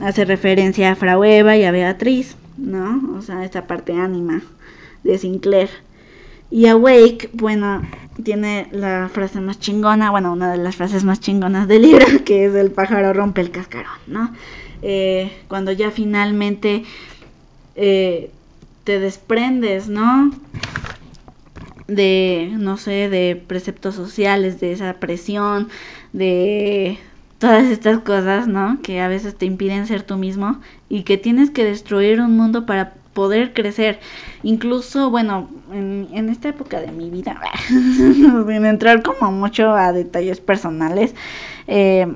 hace referencia a Frau Eva y a Beatriz, ¿no? O sea, esta parte ánima de Sinclair. Y Awake, bueno, tiene la frase más chingona, bueno, una de las frases más chingonas del libro, que es el pájaro rompe el cascarón, ¿no? Eh, cuando ya finalmente eh, te desprendes, ¿no? De, no sé, de preceptos sociales, de esa presión, de todas estas cosas, ¿no? Que a veces te impiden ser tú mismo y que tienes que destruir un mundo para poder crecer. Incluso, bueno, en, esta época de mi vida, sin entrar como mucho a detalles personales, eh,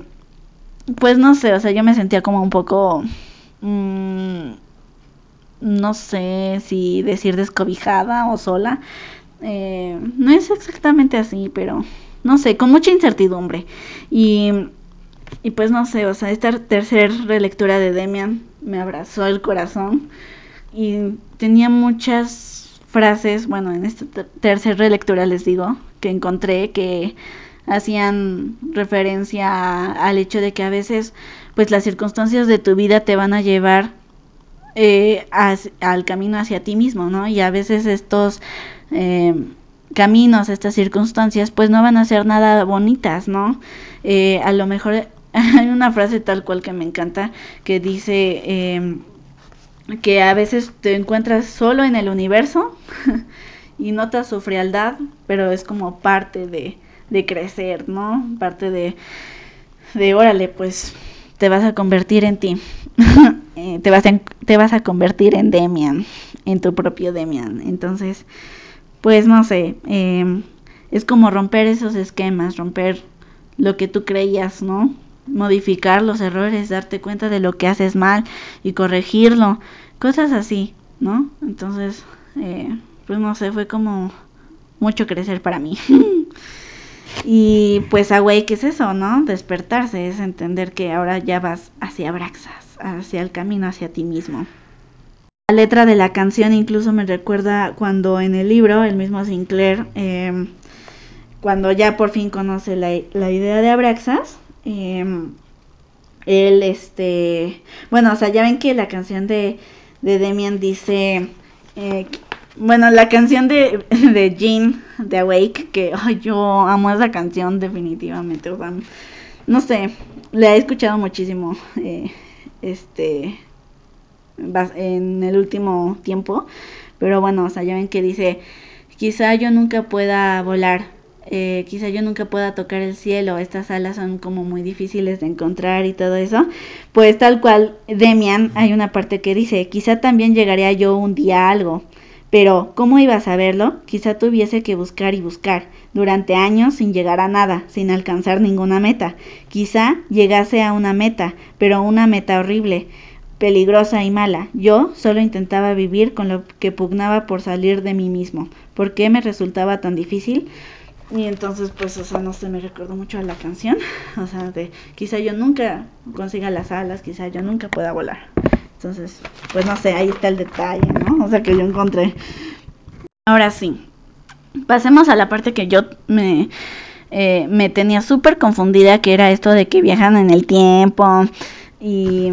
pues no sé, o sea, yo me sentía como un poco... Mmm, no sé si decir descobijada o sola. Eh, no es exactamente así, pero no sé, con mucha incertidumbre. Y, y pues no sé, o sea, esta tercera relectura de Demian me abrazó el corazón y tenía muchas frases, bueno, en esta tercera relectura les digo, que encontré que hacían referencia al hecho de que a veces pues las circunstancias de tu vida te van a llevar eh, al camino hacia ti mismo, ¿no? Y a veces estos eh, caminos, estas circunstancias, pues no van a ser nada bonitas, ¿no? Eh, a lo mejor hay una frase tal cual que me encanta que dice em, que a veces te encuentras solo en el universo y notas su frialdad, pero es como parte de, de crecer, ¿no? Parte de, de órale, pues te vas a convertir en ti. Eh, te, vas a, te vas a convertir en Demian, en tu propio Demian. Entonces, pues no sé, eh, es como romper esos esquemas, romper lo que tú creías, ¿no? Modificar los errores, darte cuenta de lo que haces mal y corregirlo, cosas así, ¿no? Entonces, eh, pues no sé, fue como mucho crecer para mí. y pues Awake es eso, ¿no? Despertarse, es entender que ahora ya vas hacia Braxas, hacia el camino hacia ti mismo. La letra de la canción incluso me recuerda cuando en el libro el mismo Sinclair, em, cuando ya por fin conoce la, idea de Abraxas, em, él, este, bueno, o sea, ya ven que la canción de, de Demian dice, eh, bueno, la canción de, de Jean, de Awake, que yo amo esa canción definitivamente, o sea, no sé, la he escuchado muchísimo, eh, este, en el último tiempo, pero bueno, o sea, ya ven que dice, quizá yo nunca pueda volar, eh, quizá yo nunca pueda tocar el cielo, estas alas son como muy difíciles de encontrar y todo eso, pues tal cual, Demian, hay una parte que dice, quizá también llegaría yo un día a algo, pero, ¿cómo iba a saberlo? Quizá tuviese que buscar y buscar, durante años sin llegar a nada, sin alcanzar ninguna meta. Quizá llegase a una meta, pero una meta horrible, peligrosa y mala. Yo solo intentaba vivir con lo que pugnaba por salir de mí mismo. ¿Por qué me resultaba tan difícil? Y entonces, pues, o sea, no sé, me recuerdo mucho a la canción. O sea, de quizá yo nunca consiga las alas, quizá yo nunca pueda volar. Entonces, pues no sé, ahí está el detalle, ¿no? O sea, que yo encontré. Ahora sí, pasemos a la parte que yo me, eh, me tenía súper confundida, que era esto de que viajan en el tiempo y,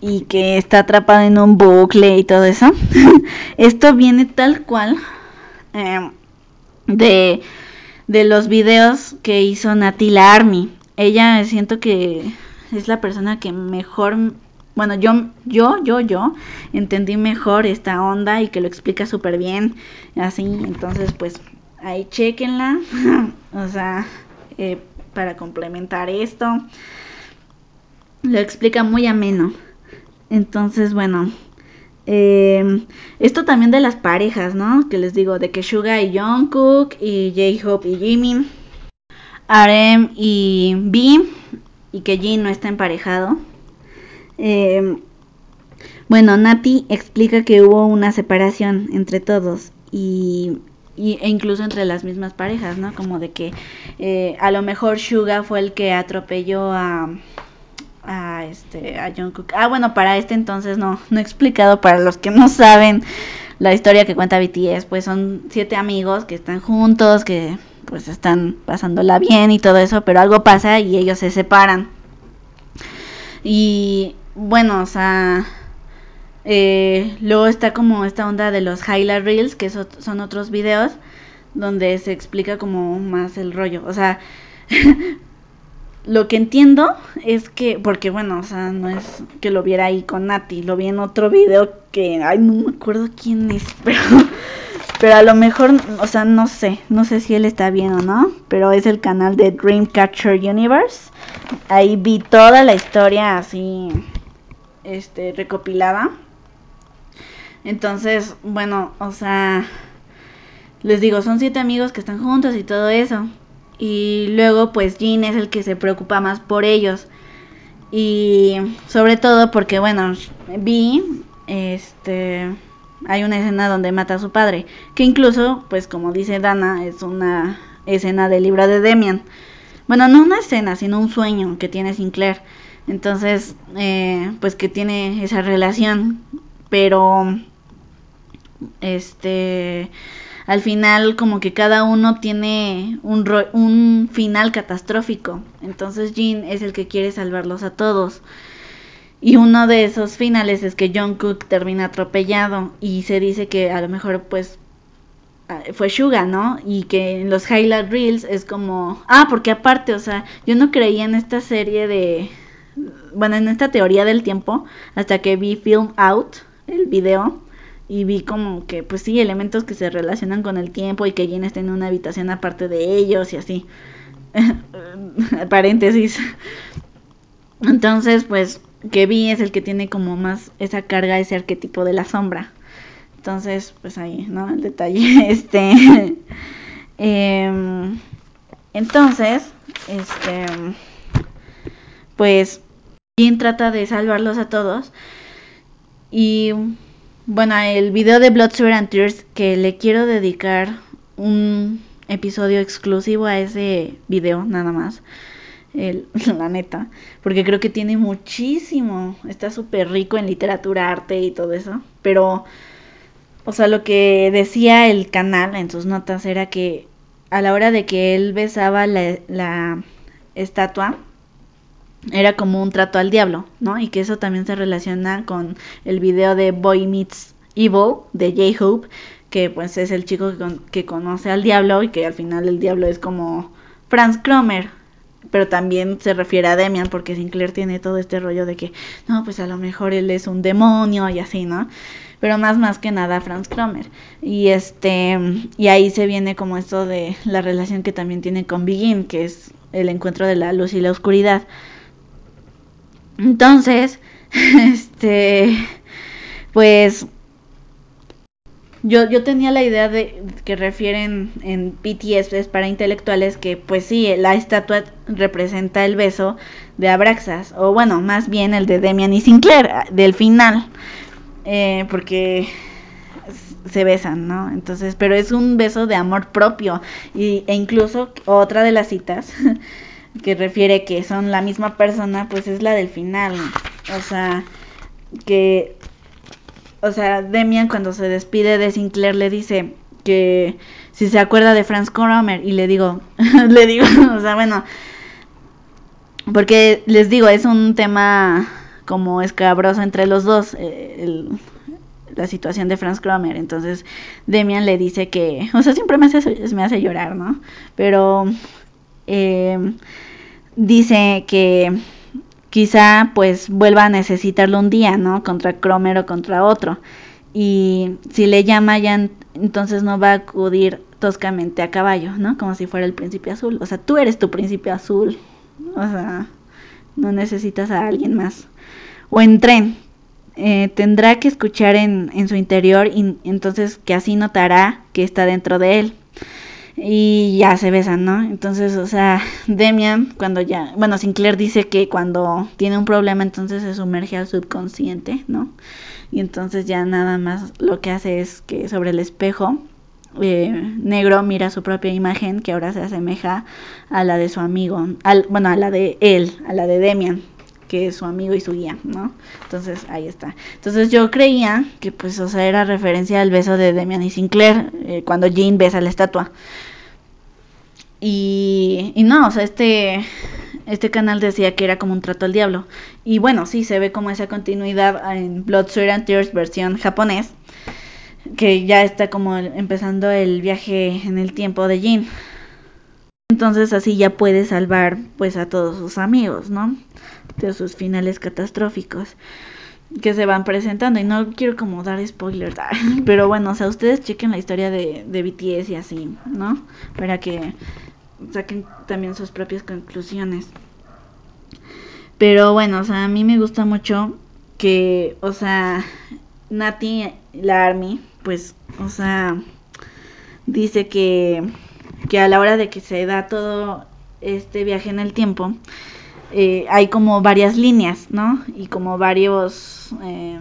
y que está atrapado en un bucle y todo eso. esto viene tal cual eh, de, de los videos que hizo Natila Army. Ella siento que es la persona que mejor bueno, yo, yo, yo, yo entendí mejor esta onda y que lo explica súper bien, así, entonces pues ahí chequenla, o sea, eh, para complementar esto, lo explica muy ameno, entonces bueno, eh, esto también de las parejas, ¿no? Que les digo, de que Suga y Jungkook y J-Hope y Jimin, Arem y B, y que Jin no está emparejado eh, bueno, Nati explica que hubo una separación entre todos y, e incluso entre las mismas parejas, ¿no? Como de que eh, a lo mejor Suga fue el que atropelló a, a este a Jungkook. Ah, bueno, para este entonces no no he explicado para los que no saben la historia que cuenta BTS, pues son siete amigos que están juntos, que pues están pasándola bien y todo eso, pero algo pasa y ellos se separan. Y bueno, o sea, eh, luego está como esta onda de los highlight reels, que son otros videos donde se explica como más el rollo. O sea, lo que entiendo es que, porque bueno, o sea, no es que lo viera ahí con Nati, lo vi en otro video que, ay, no me acuerdo quién es, pero, pero a lo mejor, o sea, no sé, no sé si él está bien o no, pero es el canal de Dreamcatcher Universe. Ahí vi toda la historia así este, recopilada. Entonces, bueno, o sea, les digo, son siete amigos que están juntos y todo eso. Y luego, pues, Jean es el que se preocupa más por ellos. Y sobre todo porque, bueno, vi, este, hay una escena donde mata a su padre. Que incluso, pues, como dice Dana, es una escena del libro de Demian. Bueno, no una escena, sino un sueño que tiene Sinclair. Entonces, eh, pues que tiene esa relación, pero este al final como que cada uno tiene un, un final catastrófico. Entonces Jean es el que quiere salvarlos a todos. Y uno de esos finales es que John Cook termina atropellado y se dice que a lo mejor pues ah, fue Suga, ¿no? Y que en los highlight reels es como, ah, porque aparte, o sea, yo no creía en esta serie de bueno, en esta teoría del tiempo, hasta que vi Film Out, el video, y vi como que, pues sí, elementos que se relacionan con el tiempo y que Jean está en una habitación aparte de ellos y así. Paréntesis. Entonces, pues, que vi es el que tiene como más esa carga, ese arquetipo de la sombra. Entonces, pues ahí, ¿no? El detalle, este... Em, entonces, este... Pues, Jean trata de salvarlos a todos. Y bueno, el video de Blood, Sweat and Tears que le quiero dedicar un episodio exclusivo a ese video, nada más. El, la neta, porque creo que tiene muchísimo, está súper rico en literatura, arte y todo eso, pero, o sea, lo que decía el canal en sus notas era que a la hora de que él besaba la estatua, era como un trato al diablo, ¿no? Y que eso también se relaciona con el video de Boy Meets Evil de J-Hope, que pues es el chico que, conoce al diablo y que al final el diablo es como Franz Cromer, pero también se refiere a Demian porque Sinclair tiene todo este rollo de que no, pues a lo mejor él es un demonio y así, ¿no? Pero más más que nada Franz Cromer. Y este y ahí se viene como esto de la relación que también tiene con Begin, que es el encuentro de la luz y la oscuridad. Entonces, este, pues yo, yo tenía la idea de que refieren en PTS para intelectuales que pues sí, la estatua representa el beso de Abraxas, o bueno, más bien el de Demian y Sinclair, del final, eh, porque se besan, ¿no? Entonces, pero es un beso de amor propio y, e incluso otra de las citas que refiere que son la misma persona, pues es la del final. O sea, que, o sea, Demian cuando se despide de Sinclair le dice que si se acuerda de Franz Cromer y le digo, le digo, o sea, bueno, porque les digo, es un tema como escabroso entre los dos, eh, la situación de Franz Cromer. Entonces Demian le dice que, o sea, siempre me hace, me hace llorar, ¿no? Pero eh, dice que quizá pues vuelva a necesitarlo un día, ¿no? Contra Cromer o contra otro. Y si le llama ya entonces no va a acudir toscamente a caballo, ¿no? Como si fuera el príncipe azul. O sea, tú eres tu príncipe azul. O sea, no necesitas a alguien más. O en tren. Eh, tendrá que escuchar en, en su interior y entonces que así notará que está dentro de él y ya se besan, ¿no? Entonces, o sea, Demian, cuando ya, bueno, Sinclair dice que cuando tiene un problema, entonces se sumerge al subconsciente, ¿no? Y entonces ya nada más lo que hace es que sobre el espejo eh, negro mira su propia imagen, que ahora se asemeja a la de su amigo, al, bueno, a la de él, a la de Demian, que es su amigo y su guía, ¿no? Entonces ahí está. Entonces yo creía que pues, o sea, era referencia al beso de Demian y Sinclair eh, cuando Jean besa la estatua. Y, y no, o sea, este, este canal decía que era como un trato al diablo. Y bueno, sí, se ve como esa continuidad en Blood, Sweat and Tears versión japonés, que ya está como empezando el viaje en el tiempo de Jin. Entonces así ya puede salvar pues a todos sus amigos, ¿no? De sus finales catastróficos que se van presentando. Y no quiero como dar spoilers, pero bueno, o sea, ustedes chequen la historia de, de BTS y así, ¿no? Para que saquen también sus propias conclusiones. Pero bueno, o sea, a mí me gusta mucho que, o sea, Nati, la Army, pues, o sea, dice que, que a la hora de que se da todo este viaje en el tiempo, eh, hay como varias líneas, ¿no? Y como varios eh,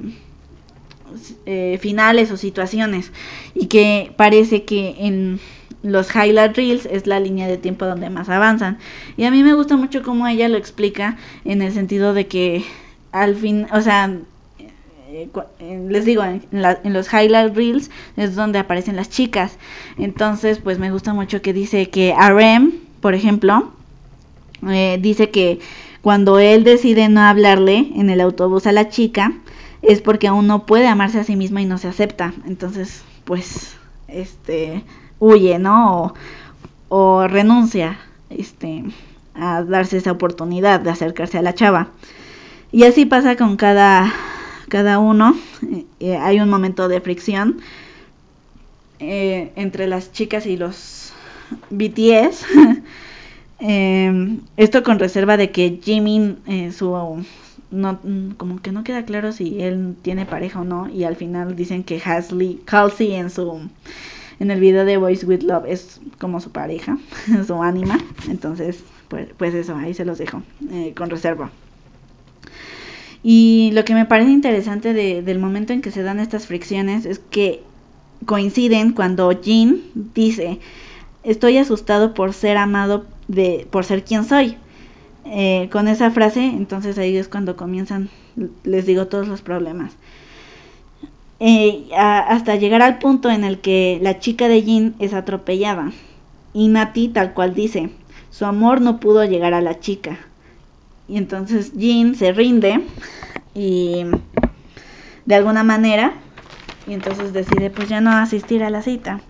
eh, finales o situaciones. Y que parece que en los highlight reels es la línea de tiempo donde más avanzan. Y a mí me gusta mucho cómo ella lo explica en el sentido de que al fin, o sea, les digo, en, los highlight reels es donde aparecen las chicas. Entonces, pues me gusta mucho que dice que RM, por ejemplo, eh, dice que cuando él decide no hablarle en el autobús a la chica, es porque aún no puede amarse a sí misma y no se acepta. Entonces, pues, este, huye, ¿no? O, renuncia, este, a darse esa oportunidad de acercarse a la chava. Y así pasa con cada, cada uno. Eh, eh, hay un momento de fricción entre las chicas y los BTS. esto con reserva de que Jimin, su no, como que no queda claro si él tiene pareja o no y al final dicen que Hasley, Halsey en su en el video de Voice with Love es como su pareja, su ánima, entonces pues, pues eso, ahí se los dejo eh, con reserva. Y lo que me parece interesante del momento en que se dan estas fricciones es que coinciden cuando Jean dice, estoy asustado por ser amado de, por ser quien soy. Eh, con esa frase, entonces ahí es cuando comienzan, les digo, todos los problemas. Eh, hasta llegar al punto en el que la chica de Jean es atropellada. Y Nati tal cual dice, su amor no pudo llegar a la chica. Y entonces Jean se rinde y de alguna manera y entonces decide pues ya no asistir a la cita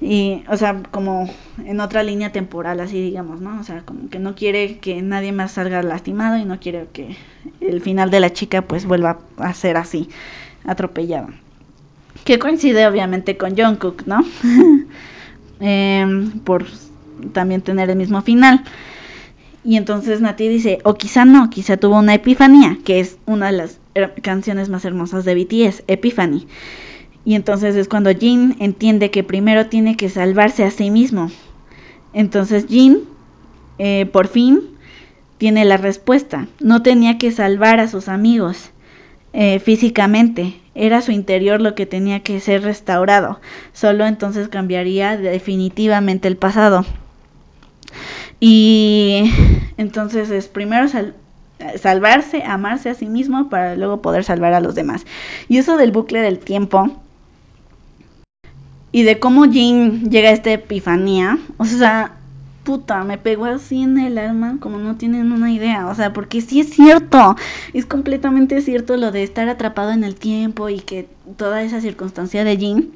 y o sea como en otra línea temporal así digamos no o sea como que no quiere que nadie más salga lastimado y no quiere que el final de la chica pues vuelva a ser así atropellada que coincide obviamente con Jungkook no em, por también tener el mismo final. Y entonces Nati dice o quizá no quizá tuvo una epifanía que es una de las canciones más hermosas de BTS Epiphany y entonces es cuando Jin entiende que primero tiene que salvarse a sí mismo. Entonces Jin, eh, por fin, tiene la respuesta. No tenía que salvar a sus amigos eh, físicamente. Era su interior lo que tenía que ser restaurado. Solo entonces cambiaría definitivamente el pasado. Y entonces es primero salvarse, amarse a sí mismo para luego poder salvar a los demás. Y eso del bucle del tiempo y de cómo Jean llega a esta epifanía, o sea, puta, me pegó así en el alma, como no tienen una idea, o sea, porque sí es cierto, es completamente cierto lo de estar atrapado en el tiempo y que toda esa circunstancia de Jean,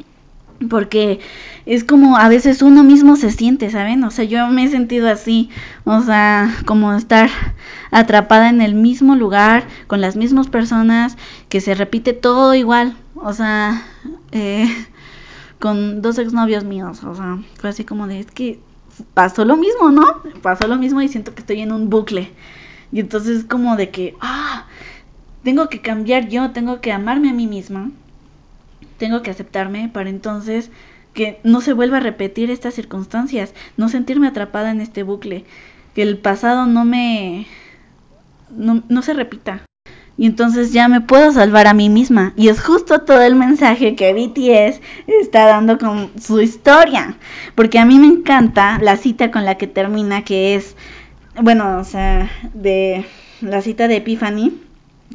porque es como a veces uno mismo se siente, ¿saben? O sea, yo me he sentido así, o sea, como estar atrapada en el mismo lugar, con las mismas personas, que se repite todo igual, o sea, eh, con dos exnovios míos, o sea, fue así como de, es que pasó lo mismo, ¿no? Pasó lo mismo y siento que estoy en un bucle. Y entonces como de que, ah, tengo que cambiar yo, tengo que amarme a mí misma, tengo que aceptarme para entonces que no se vuelva a repetir estas circunstancias, no sentirme atrapada en este bucle, que el pasado no me, no, no se repita y entonces ya me puedo salvar a mí misma. Y es justo todo el mensaje que BTS está dando con su historia. Porque a mí me encanta la cita con la que termina, que es, bueno, o sea, de la cita de Epiphany,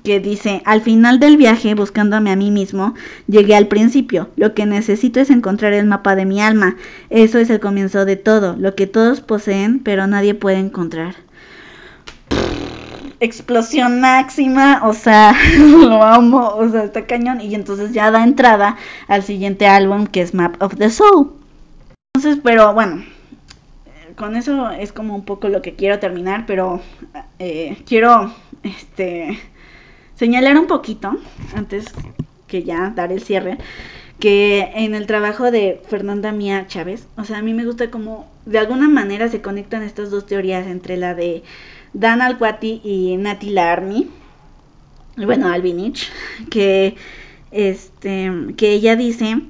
que dice, al final del viaje, buscándome a mí mismo, llegué al principio. Lo que necesito es encontrar el mapa de mi alma. Eso es el comienzo de todo, lo que todos poseen, pero nadie puede encontrar explosión máxima, o sea, lo amo, o sea, está cañón. Y entonces ya da entrada al siguiente álbum que es Map of the Soul. Entonces, pero bueno, con eso es como un poco lo que quiero terminar, pero eh, quiero este señalar un poquito antes que ya dar el cierre que en el trabajo de Fernanda Mía Chávez, o sea, a mí me gusta como de alguna manera se conectan estas dos teorías entre la de Dan Alquati y Nati Larmi, bueno, Albinich, que, este, que ella dice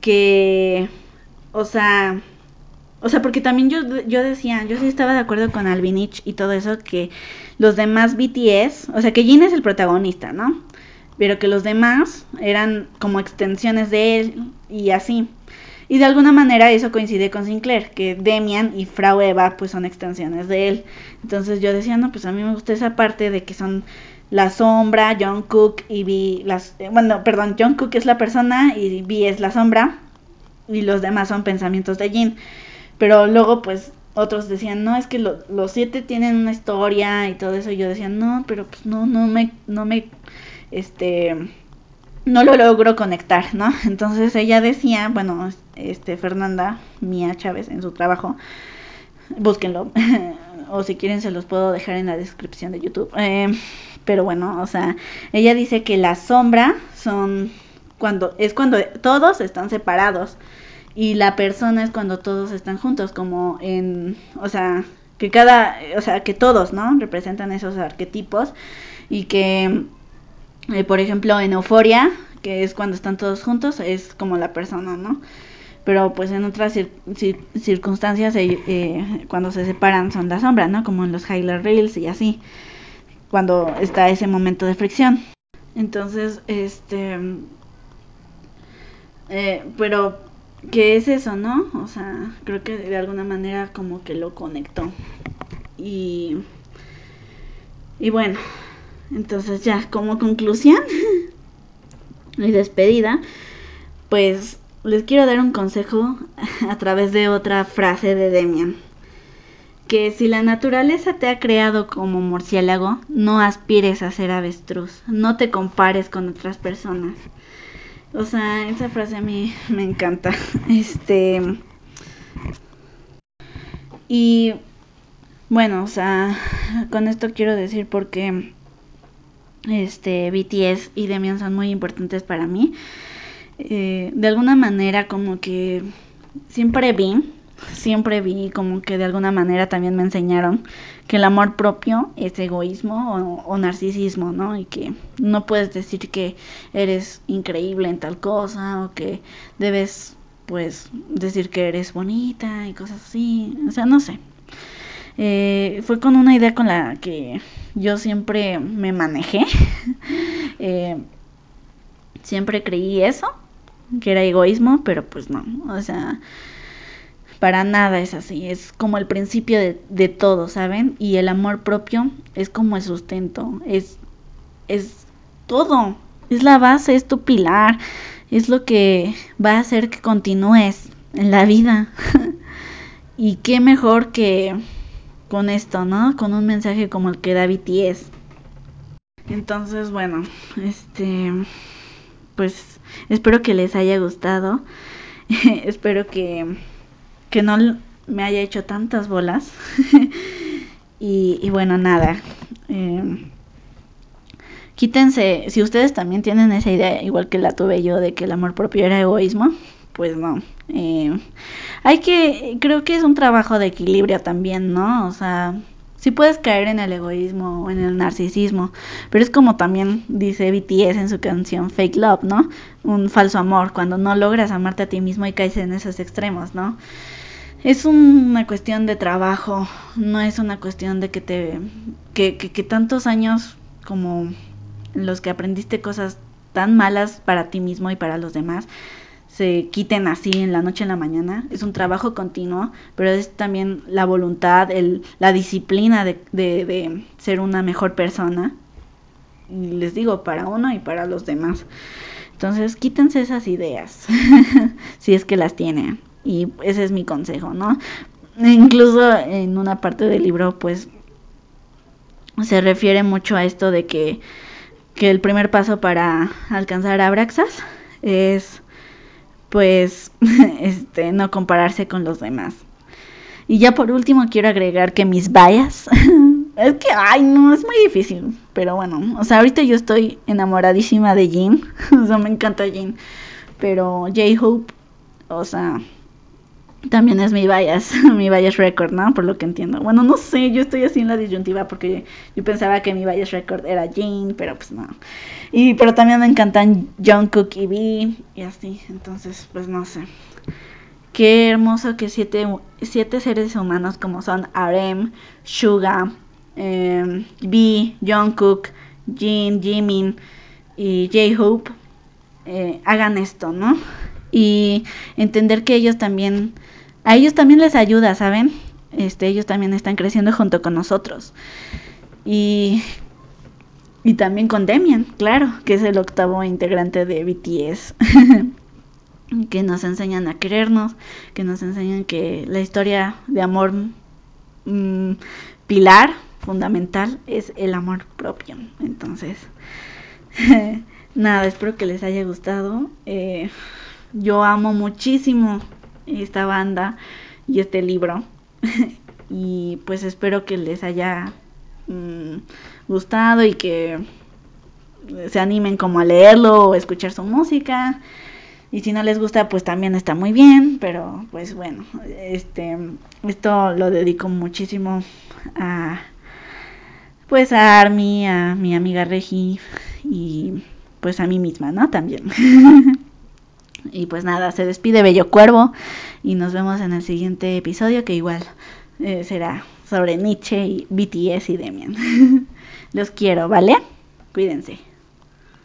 que, o sea, o sea, porque también yo, yo decía, yo sí estaba de acuerdo con Albinich y todo eso, que los demás BTS, o sea, que Jin es el protagonista, ¿no? Pero que los demás eran como extensiones de él y así. Y de alguna manera eso coincide con Sinclair, que Demian y Frau Eva pues son extensiones de él. Entonces yo decía, no, pues a mí me gusta esa parte de que son la sombra, John Cook y B, las, eh, bueno, perdón, John Cook es la persona y B es la sombra y los demás son pensamientos de Jin. Pero luego pues otros decían, no, es que los siete tienen una historia y todo eso. Y yo decía, no, pero pues no, no me, no me, este, no lo logro conectar, ¿no? Entonces ella decía, bueno, este Fernanda Mía Chávez en su trabajo, búsquenlo, o si quieren se los puedo dejar en la descripción de YouTube. Eh, pero bueno, o sea, ella dice que la sombra son cuando es cuando todos están separados y la persona es cuando todos están juntos, como en, o sea, que cada, o sea, que todos, ¿no? Representan esos arquetipos y que, eh, por ejemplo, en euforia, que es cuando están todos juntos, es como la persona, ¿no? Pero pues en otras circunstancias, eh, eh, cuando se separan son la sombra, ¿no? Como en los highlight reels y así, cuando está ese momento de fricción. Entonces, este, pero ¿qué es eso, no? O sea, creo que de alguna manera como que lo conectó. Y, y bueno, entonces ya como conclusión y despedida, pues les quiero dar un consejo a través de otra frase de Demian. Que si la naturaleza te ha creado como murciélago, no aspires a ser avestruz, no te compares con otras personas. O sea, esa frase a mí me encanta. Este. Y bueno, o sea, con esto quiero decir porque este BTS y Demian son muy importantes para mí. Eh, de alguna manera como que siempre vi siempre vi como que de alguna manera también me enseñaron que el amor propio es egoísmo o, narcisismo, ¿no? Y que no puedes decir que eres increíble en tal cosa o que debes, pues, decir que eres bonita y cosas así. O sea, no sé. Eh, fue con una idea con la que yo siempre me manejé. Eh, siempre creí eso, que era egoísmo, pero pues no. O sea, para nada es así, es como el principio de, todo, ¿saben? Y el amor propio es como el sustento, es, es todo, es la base, es tu pilar, es lo que va a hacer que continúes en la vida. y qué mejor que con esto, ¿no? Con un mensaje como el que da BTS. Entonces, bueno, este, pues espero que les haya gustado. espero que que no me haya hecho tantas bolas. y, bueno, nada. Em, quítense, si ustedes también tienen esa idea, igual que la tuve yo, de que el amor propio era egoísmo, pues no. Em, hay que, creo que es un trabajo de equilibrio también, ¿no? O sea, sí puedes caer en el egoísmo o en el narcisismo, pero es como también dice BTS en su canción Fake Love, ¿no? Un falso amor, cuando no logras amarte a ti mismo y caes en esos extremos, ¿no? es una cuestión de trabajo, no es una cuestión de que te que, que, tantos años como los que aprendiste cosas tan malas para ti mismo y para los demás se quiten así en la noche en la mañana. Es un trabajo continuo, pero es también la voluntad, el, la disciplina de, de, de ser una mejor persona. Y les digo, para uno y para los demás. Entonces, quítense esas ideas, si es que las tienen. Y ese es mi consejo, ¿no? Incluso en una parte del libro, pues, se refiere mucho a esto de que, que el primer paso para alcanzar Abraxas es, pues, este, no compararse con los demás. Y ya por último quiero agregar que mis vallas, es que, ay, no, es muy difícil, pero bueno, o sea, ahorita yo estoy enamoradísima de Jean, o sea, me encanta Jean, pero J-Hope, o sea, también es mi bias, mi bias record, ¿no? Por lo que entiendo. Bueno, no sé, yo estoy así en la disyuntiva porque yo pensaba que mi bias record era Jane, pero pues no. Y pero también me encantan Jungkook y B y así, entonces pues no sé. Qué hermoso que siete, siete seres humanos como son RM, Suga, eh, B, Jungkook, Jin, Jimin y J-Hope eh, hagan esto, ¿no? Y entender que ellos también a ellos también les ayuda, ¿saben? Este, ellos también están creciendo junto con nosotros. Y, y también con Demian, claro, que es el octavo integrante de BTS. que nos enseñan a querernos, que nos enseñan que la historia de amor mm, pilar, fundamental, es el amor propio. Entonces, nada, espero que les haya gustado. Eh, yo amo muchísimo esta banda y este libro. y pues espero que les haya mm, gustado y que se animen como a leerlo o escuchar su música. Y si no les gusta, pues también está muy bien, pero pues bueno, este esto lo dedico muchísimo a pues a Army, a mi amiga Regi y pues a mí misma, ¿no? También. y pues nada, se despide Bello Cuervo y nos vemos en el siguiente episodio que igual eh, será sobre Nietzsche y BTS y Demian. Los quiero, ¿vale? Cuídense.